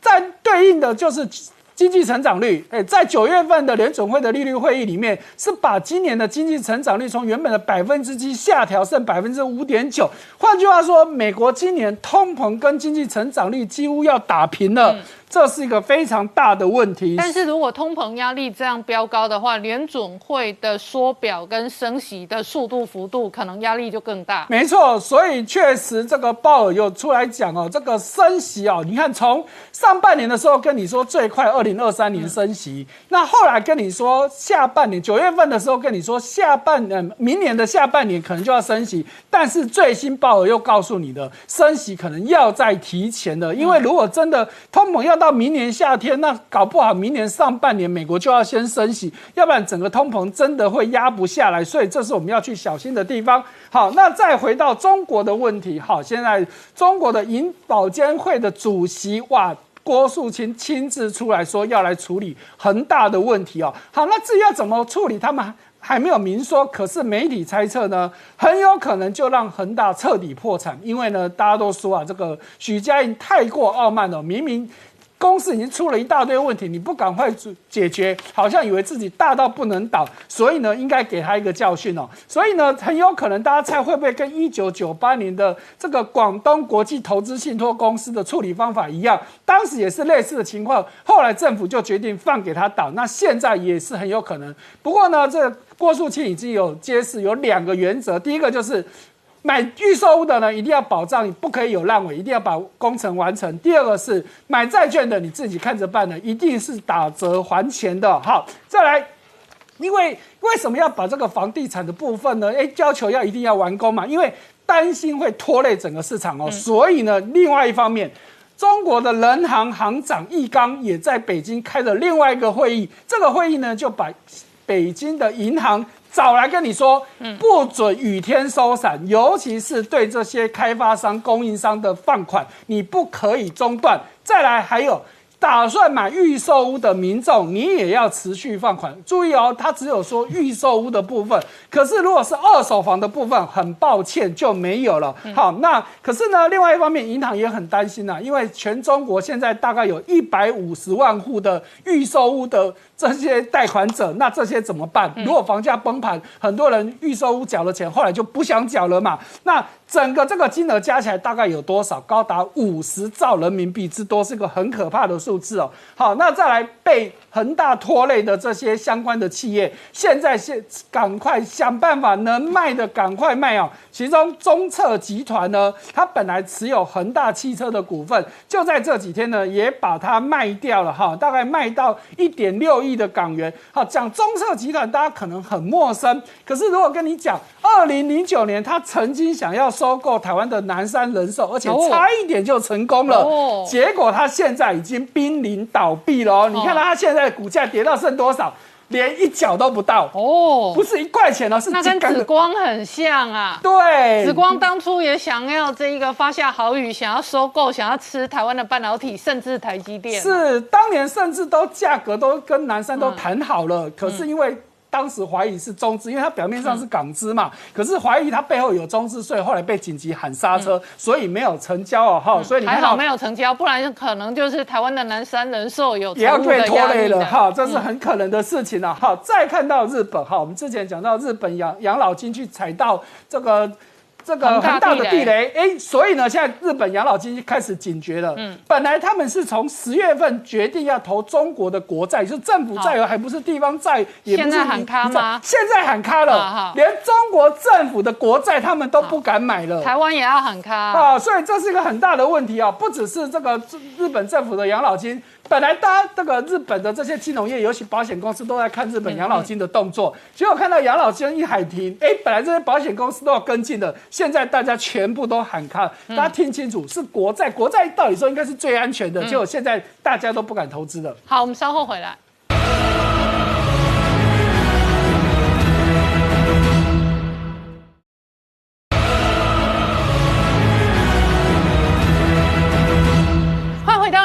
在对应的就是经济成长率，哎，在九月份的联准会的利率会议里面，是把今年的经济成长率从原本的百分之七下调剩百分之五点九。换句话说，美国今年通膨跟经济成长率几乎要打平了。这是一个非常大的问题。但是如果通膨压力这样飙高的话，联准会的缩表跟升息的速度幅度，可能压力就更大。没错，所以确实这个鲍尔又出来讲哦，这个升息哦，你看从上半年的时候跟你说最快二零二三年升息，那后来跟你说下半年九月份的时候跟你说下半年明年的下半年可能就要升息，但是最新鲍尔又告诉你的升息可能要再提前的，因为如果真的通膨要到明年夏天，那搞不好明年上半年美国就要先升息，要不然整个通膨真的会压不下来，所以这是我们要去小心的地方。好，那再回到中国的问题，好，现在中国的银保监会的主席哇。郭树清亲自出来说要来处理恒大的问题哦。好，那至于要怎么处理，他们还没有明说。可是媒体猜测呢，很有可能就让恒大彻底破产，因为呢，大家都说啊，这个许家印太过傲慢了，明明。公司已经出了一大堆问题，你不赶快解决，好像以为自己大到不能倒，所以呢，应该给他一个教训哦。所以呢，很有可能大家猜会不会跟一九九八年的这个广东国际投资信托公司的处理方法一样，当时也是类似的情况，后来政府就决定放给他倒，那现在也是很有可能。不过呢，这郭树清已经有揭示有两个原则，第一个就是。买预售屋的呢，一定要保障你不可以有烂尾，一定要把工程完成。第二个是买债券的，你自己看着办的，一定是打折还钱的。好，再来，因为为什么要把这个房地产的部分呢？哎，要求要一定要完工嘛，因为担心会拖累整个市场哦。所以呢，另外一方面，中国的人行行长易纲也在北京开了另外一个会议，这个会议呢就把北京的银行。早来跟你说，不准雨天收伞，尤其是对这些开发商、供应商的放款，你不可以中断。再来，还有。打算买预售屋的民众，你也要持续放款。注意哦，他只有说预售屋的部分，可是如果是二手房的部分，很抱歉就没有了。好，那可是呢，另外一方面，银行也很担心呐，因为全中国现在大概有一百五十万户的预售屋的这些贷款者，那这些怎么办？如果房价崩盘，很多人预售屋缴了钱，后来就不想缴了嘛。那整个这个金额加起来大概有多少？高达五十兆人民币之多，是个很可怕的数字哦。好，那再来被。恒大拖累的这些相关的企业，现在现赶快想办法能卖的赶快卖哦。其中中策集团呢，它本来持有恒大汽车的股份，就在这几天呢，也把它卖掉了哈，大概卖到一点六亿的港元。好，讲中策集团，大家可能很陌生，可是如果跟你讲，二零零九年他曾经想要收购台湾的南山人寿，而且差一点就成功了，结果他现在已经濒临倒闭了哦。你看他现在。股价跌到剩多少？连一角都不到哦，不是一块钱哦，是那跟紫光很像啊。对，紫光当初也想要这一个发下豪语，想要收购，想要吃台湾的半导体，甚至台积电。是当年甚至都价格都跟南山都谈好了，可是因为。当时怀疑是中资，因为它表面上是港资嘛，可是怀疑它背后有中资所以，后来被紧急喊刹车，所以没有成交哦，哈，所以你还好没有成交，不然可能就是台湾的南山人寿有也要被拖累了，哈，这是很可能的事情了，哈。再看到日本，哈，我们之前讲到日本养养老金去踩到这个。这个很大的地雷，哎，所以呢，现在日本养老金开始警觉了。嗯，本来他们是从十月份决定要投中国的国债，是政府债，还不是地方债，也不是现在喊卡吗？现在喊卡了，连中国政府的国债他们都不敢买了。台湾也要喊卡啊，所以这是一个很大的问题啊，不只是这个日本政府的养老金。本来大家这个日本的这些金融业，尤其保险公司都在看日本养老金的动作，结果看到养老金一喊停，哎，本来这些保险公司都要跟进的，现在大家全部都喊卡，大家听清楚，是国债，国债到底说应该是最安全的，结果现在大家都不敢投资了。好，我们稍后回来。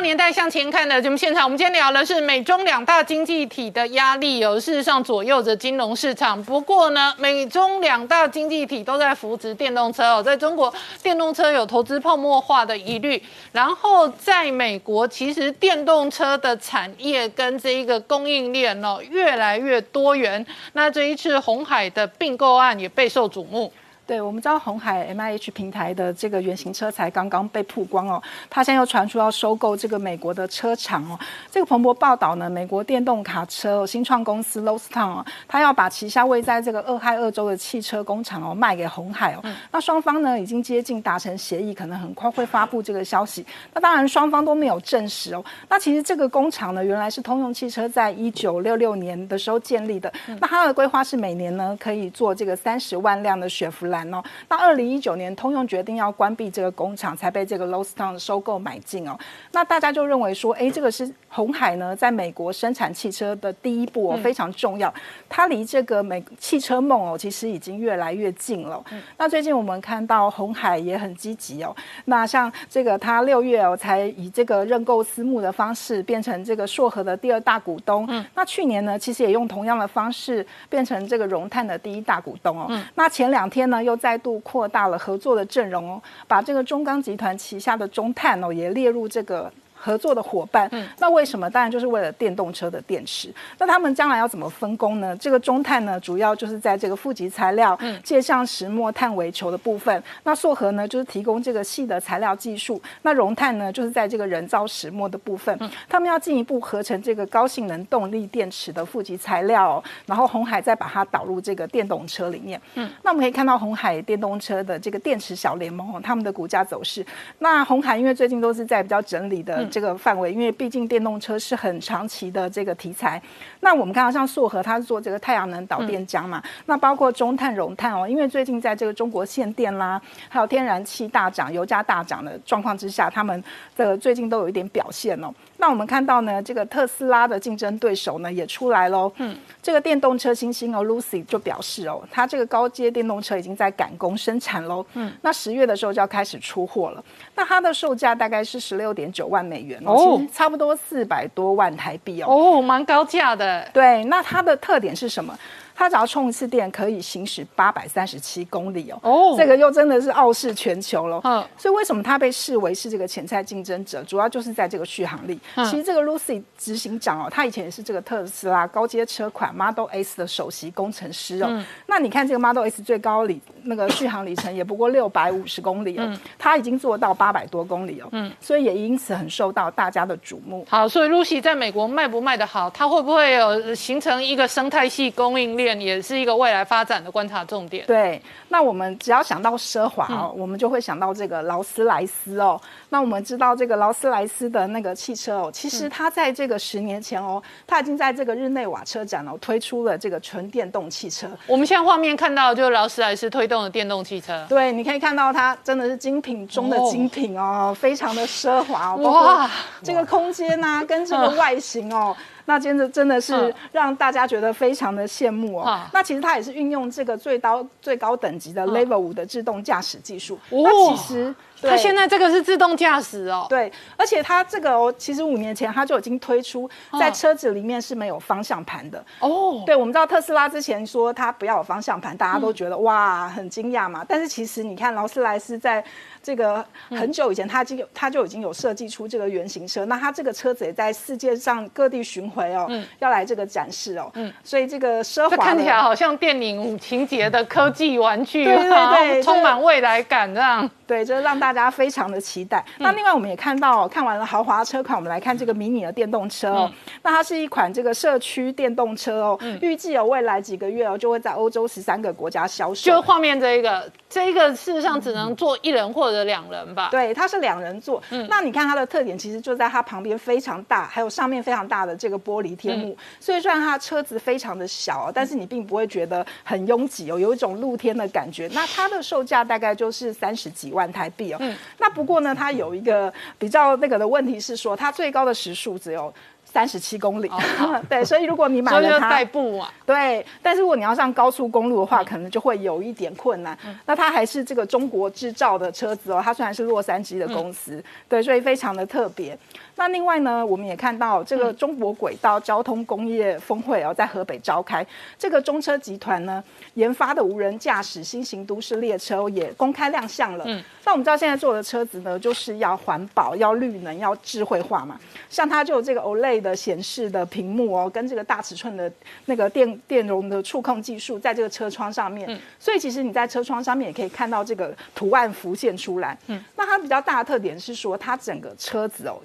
年代向前看的节目现场，我们今天聊的是美中两大经济体的压力，有事实上左右着金融市场。不过呢，美中两大经济体都在扶持电动车哦，在中国电动车有投资泡沫化的疑虑，然后在美国其实电动车的产业跟这一个供应链哦越来越多元。那这一次红海的并购案也备受瞩目。对，我们知道红海 M I H 平台的这个原型车才刚刚被曝光哦，它现在又传出要收购这个美国的车厂哦。这个彭博报道呢，美国电动卡车新创公司 Lostown 哦，他要把旗下位在这个俄亥俄州的汽车工厂哦卖给红海哦。那双方呢已经接近达成协议，可能很快会发布这个消息。那当然双方都没有证实哦。那其实这个工厂呢，原来是通用汽车在一九六六年的时候建立的。那它的规划是每年呢可以做这个三十万辆的雪佛兰。然哦。那二零一九年，通用决定要关闭这个工厂，才被这个 l o s t o w n 收购买进哦。那大家就认为说，哎，这个是红海呢，在美国生产汽车的第一步哦，非常重要。它离这个美汽车梦哦，其实已经越来越近了。那最近我们看到红海也很积极哦。那像这个，它六月哦，才以这个认购私募的方式变成这个硕和的第二大股东。嗯。那去年呢，其实也用同样的方式变成这个融碳的第一大股东哦。嗯。那前两天呢，又再度扩大了合作的阵容哦，把这个中钢集团旗下的中碳哦，也列入这个。合作的伙伴，嗯那为什么？当然就是为了电动车的电池。那他们将来要怎么分工呢？这个中碳呢，主要就是在这个负极材料、嗯介相石墨碳微球的部分。那硕和呢，就是提供这个细的材料技术。那融碳呢，就是在这个人造石墨的部分。他们要进一步合成这个高性能动力电池的负极材料，然后红海再把它导入这个电动车里面。嗯，那我们可以看到红海电动车的这个电池小联盟哦，他们的股价走势。那红海因为最近都是在比较整理的。这个范围，因为毕竟电动车是很长期的这个题材。那我们看到像硕和，它是做这个太阳能导电浆嘛。那包括中碳、融碳哦，因为最近在这个中国限电啦，还有天然气大涨、油价大涨的状况之下，他们的最近都有一点表现哦。那我们看到呢，这个特斯拉的竞争对手呢也出来喽。嗯，这个电动车新星哦，Lucy 就表示哦，它这个高阶电动车已经在赶工生产喽。嗯，那十月的时候就要开始出货了。那它的售价大概是十六点九万美元哦，差不多四百多万台币哦。哦，蛮高价的。对，那它的特点是什么？它只要充一次电可以行驶八百三十七公里哦，哦，这个又真的是傲视全球了。嗯，所以为什么它被视为是这个潜在竞争者？主要就是在这个续航力。其实这个 Lucy 执行长哦，他以前也是这个特斯拉高阶车款 Model S 的首席工程师哦。嗯那你看这个 Model S 最高里那个续航里程也不过六百五十公里哦，他已经做到八百多公里哦。嗯，所以也因此很受到大家的瞩目。好，所以 Lucy 在美国卖不卖得好？它会不会有形成一个生态系供应链？也是一个未来发展的观察重点。对，那我们只要想到奢华哦，我们就会想到这个劳斯莱斯哦。那我们知道这个劳斯莱斯的那个汽车哦，其实它在这个十年前哦，它已经在这个日内瓦车展哦推出了这个纯电动汽车。我们现在画面看到就是劳斯莱斯推动的电动汽车。对，你可以看到它真的是精品中的精品哦，非常的奢华。哇，这个空间呐，跟这个外形哦。那真的真的是让大家觉得非常的羡慕哦。那其实它也是运用这个最高最高等级的 Level 五的自动驾驶技术。那其实它现在这个是自动驾驶哦。对，而且它这个哦，其实五年前它就已经推出，在车子里面是没有方向盘的哦。对，我们知道特斯拉之前说它不要有方向盘，大家都觉得哇很惊讶嘛。但是其实你看劳斯莱斯在。这个很久以前，它就他就已经有设计出这个原型车，那它这个车子也在世界上各地巡回哦，要来这个展示哦，所以这个奢华看起来好像电影情节的科技玩具，<laughs> 对对对，充满未来感这样，对，就是让大家非常的期待。那另外我们也看到，看完了豪华车款，我们来看这个迷你的电动车哦，那它是一款这个社区电动车哦，预计有未来几个月哦就会在欧洲十三个国家销售。就画面这一个，这一个事实上只能坐一人或。者两人吧，对，它是两人座。嗯，那你看它的特点，其实就在它旁边非常大，还有上面非常大的这个玻璃天幕。所以虽然它车子非常的小，但是你并不会觉得很拥挤哦，有一种露天的感觉。那它的售价大概就是三十几万台币哦。嗯，那不过呢，它有一个比较那个的问题是说，它最高的时速只有。三十七公里，<laughs> 对，所以如果你买了 <laughs> 它代步啊，对，但是如果你要上高速公路的话，可能就会有一点困难。那它还是这个中国制造的车子哦，它虽然是洛杉矶的公司，对，所以非常的特别。那另外呢，我们也看到这个中国轨道交通工业峰会哦，在河北召开。这个中车集团呢研发的无人驾驶新型都市列车也公开亮相了。嗯，那我们知道现在做的车子呢，就是要环保、要绿能、要智慧化嘛。像它就有这个 OLED 的显示的屏幕哦，跟这个大尺寸的那个电电容的触控技术，在这个车窗上面。嗯，所以其实你在车窗上面也可以看到这个图案浮现出来。嗯，那它比较大的特点是说，它整个车子哦。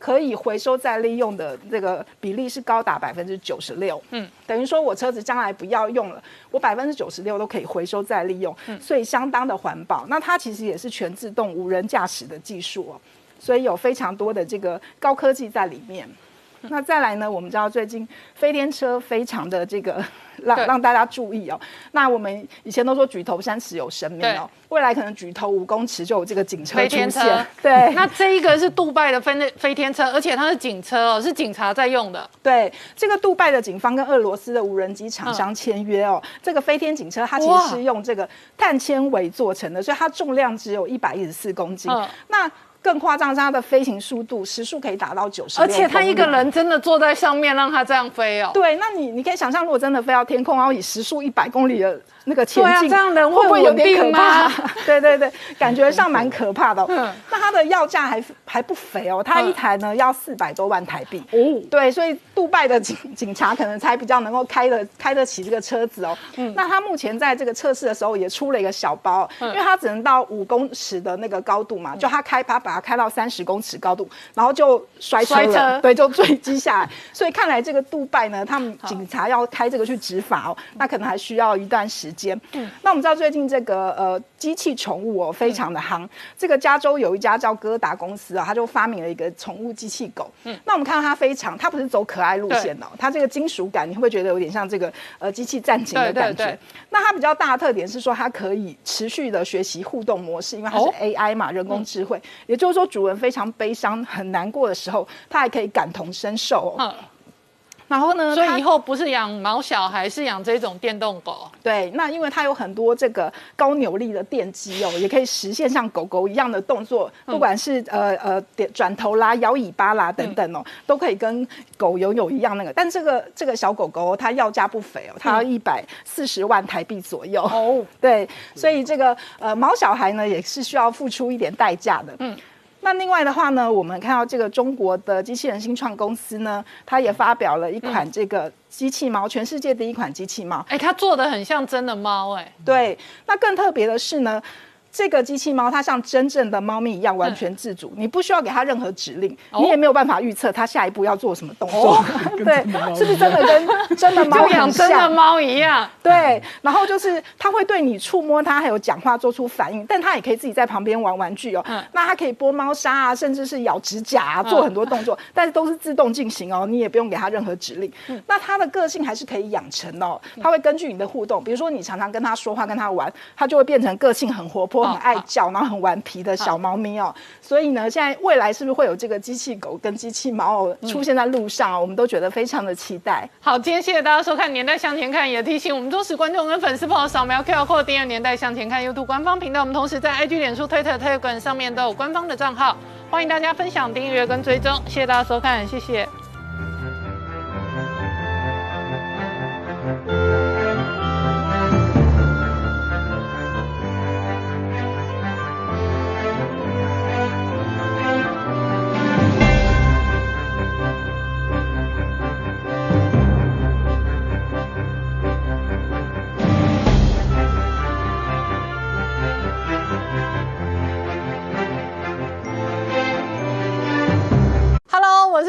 可以回收再利用的这个比例是高达百分之九十六，嗯，等于说我车子将来不要用了，我百分之九十六都可以回收再利用，嗯，所以相当的环保。那它其实也是全自动无人驾驶的技术哦，所以有非常多的这个高科技在里面。那再来呢，我们知道最近飞天车非常的这个 <laughs> 让对让大家注意哦。那我们以前都说举头三尺有神明哦，未来可能举头五公尺就有这个警车出飞天车现。对，那这一个是杜拜的飞飞天车，而且它是警车哦，是警察在用的。对，这个杜拜的警方跟俄罗斯的无人机厂商签约哦，这个飞天警车它其哇实是用这个碳纤维做成的，所以它重量只有一百一十四公斤。嗯那更夸张是它的飞行速度时速可以达到九十，而且它一个。人真的坐在上面，让它这样飞哦。对，那你你可以想象，如果真的飞到天空，然后以时速一百公里的那个前进，这样人会不会有点可怕？<laughs> 对对对，感觉上蛮可怕的、哦。嗯那它的要价还还不菲哦，它一台呢要四百多万台币。哦，对，所以杜拜的警警察可能才比较能够开得开得起这个车子哦。嗯，那它目前在这个测试的时候也出了一个小包，因为它只能到五公尺的那个高度嘛，就它开它把它开到三十公尺高度，然后就摔车了，摔车对，就坠机下来。所以看来这个杜拜呢，他们警察要开这个去执法哦，那可能还需要一段时间。嗯，那我们知道最近这个呃机器宠物哦非常的夯，这个加州有一家叫哥达公司啊，他就发明了一个宠物机器狗。嗯，那我们看到它非常，它不是走可爱路线的、哦，它这个金属感你会不会觉得有点像这个呃机器战警的感觉？对那它比较大的特点是说，它可以持续的学习互动模式，因为它是哦 AI 嘛，人工智慧。也就是说，主人非常悲伤、很难过的时候，它还可以感同身受、哦。嗯，然后呢，所以以后不是养毛小孩，是养这种电动狗。对，那因为它有很多这个高扭力的电机哦，<laughs> 也可以实现像狗狗一样的动作，不管是呃呃点转头啦、摇尾巴啦等等哦，都可以跟狗拥有一样那个。但这个这个小狗狗、哦、它要价不菲哦，它要一百四十万台币左右哦。<laughs> 对，所以这个呃毛小孩呢也是需要付出一点代价的。嗯。那另外的话呢，我们看到这个中国的机器人新创公司呢，它也发表了一款这个机器猫，全世界第一款机器猫。哎，它做的很像真的猫，哎，对，那更特别的是呢。这个机器猫它像真正的猫咪一样完全自主，你不需要给它任何指令，哦你也没有办法预测它下一步要做什么动作。<laughs> <laughs> 对，是不是真的跟真的猫 <laughs> 就养？真的猫一样。对，然后就是它会对你触摸它，还有讲话做出反应，但它也可以自己在旁边玩玩具哦。嗯那它可以拨猫砂啊，甚至是咬指甲啊，做很多动作，但是都是自动进行哦，你也不用给它任何指令。嗯那它的个性还是可以养成哦，它会根据你的互动，比如说你常常跟它说话、跟它玩，它就会变成个性很活泼、哦很爱叫，然后很顽皮的小猫咪哦。所以呢，现在未来是不是会有这个机器狗跟机器猫哦出现在路上哦？我们都觉得非常的期待。好，今天谢谢大家收看《年代向前看》，也提醒我们忠实观众跟粉丝朋友扫描 QR code 订阅《年代向前看》YouTube 官方频道。我们同时在 IG、脸书、Twitter、Telegram 上面都有官方的账号，欢迎大家分享、订阅跟追踪。谢谢大家收看，谢谢。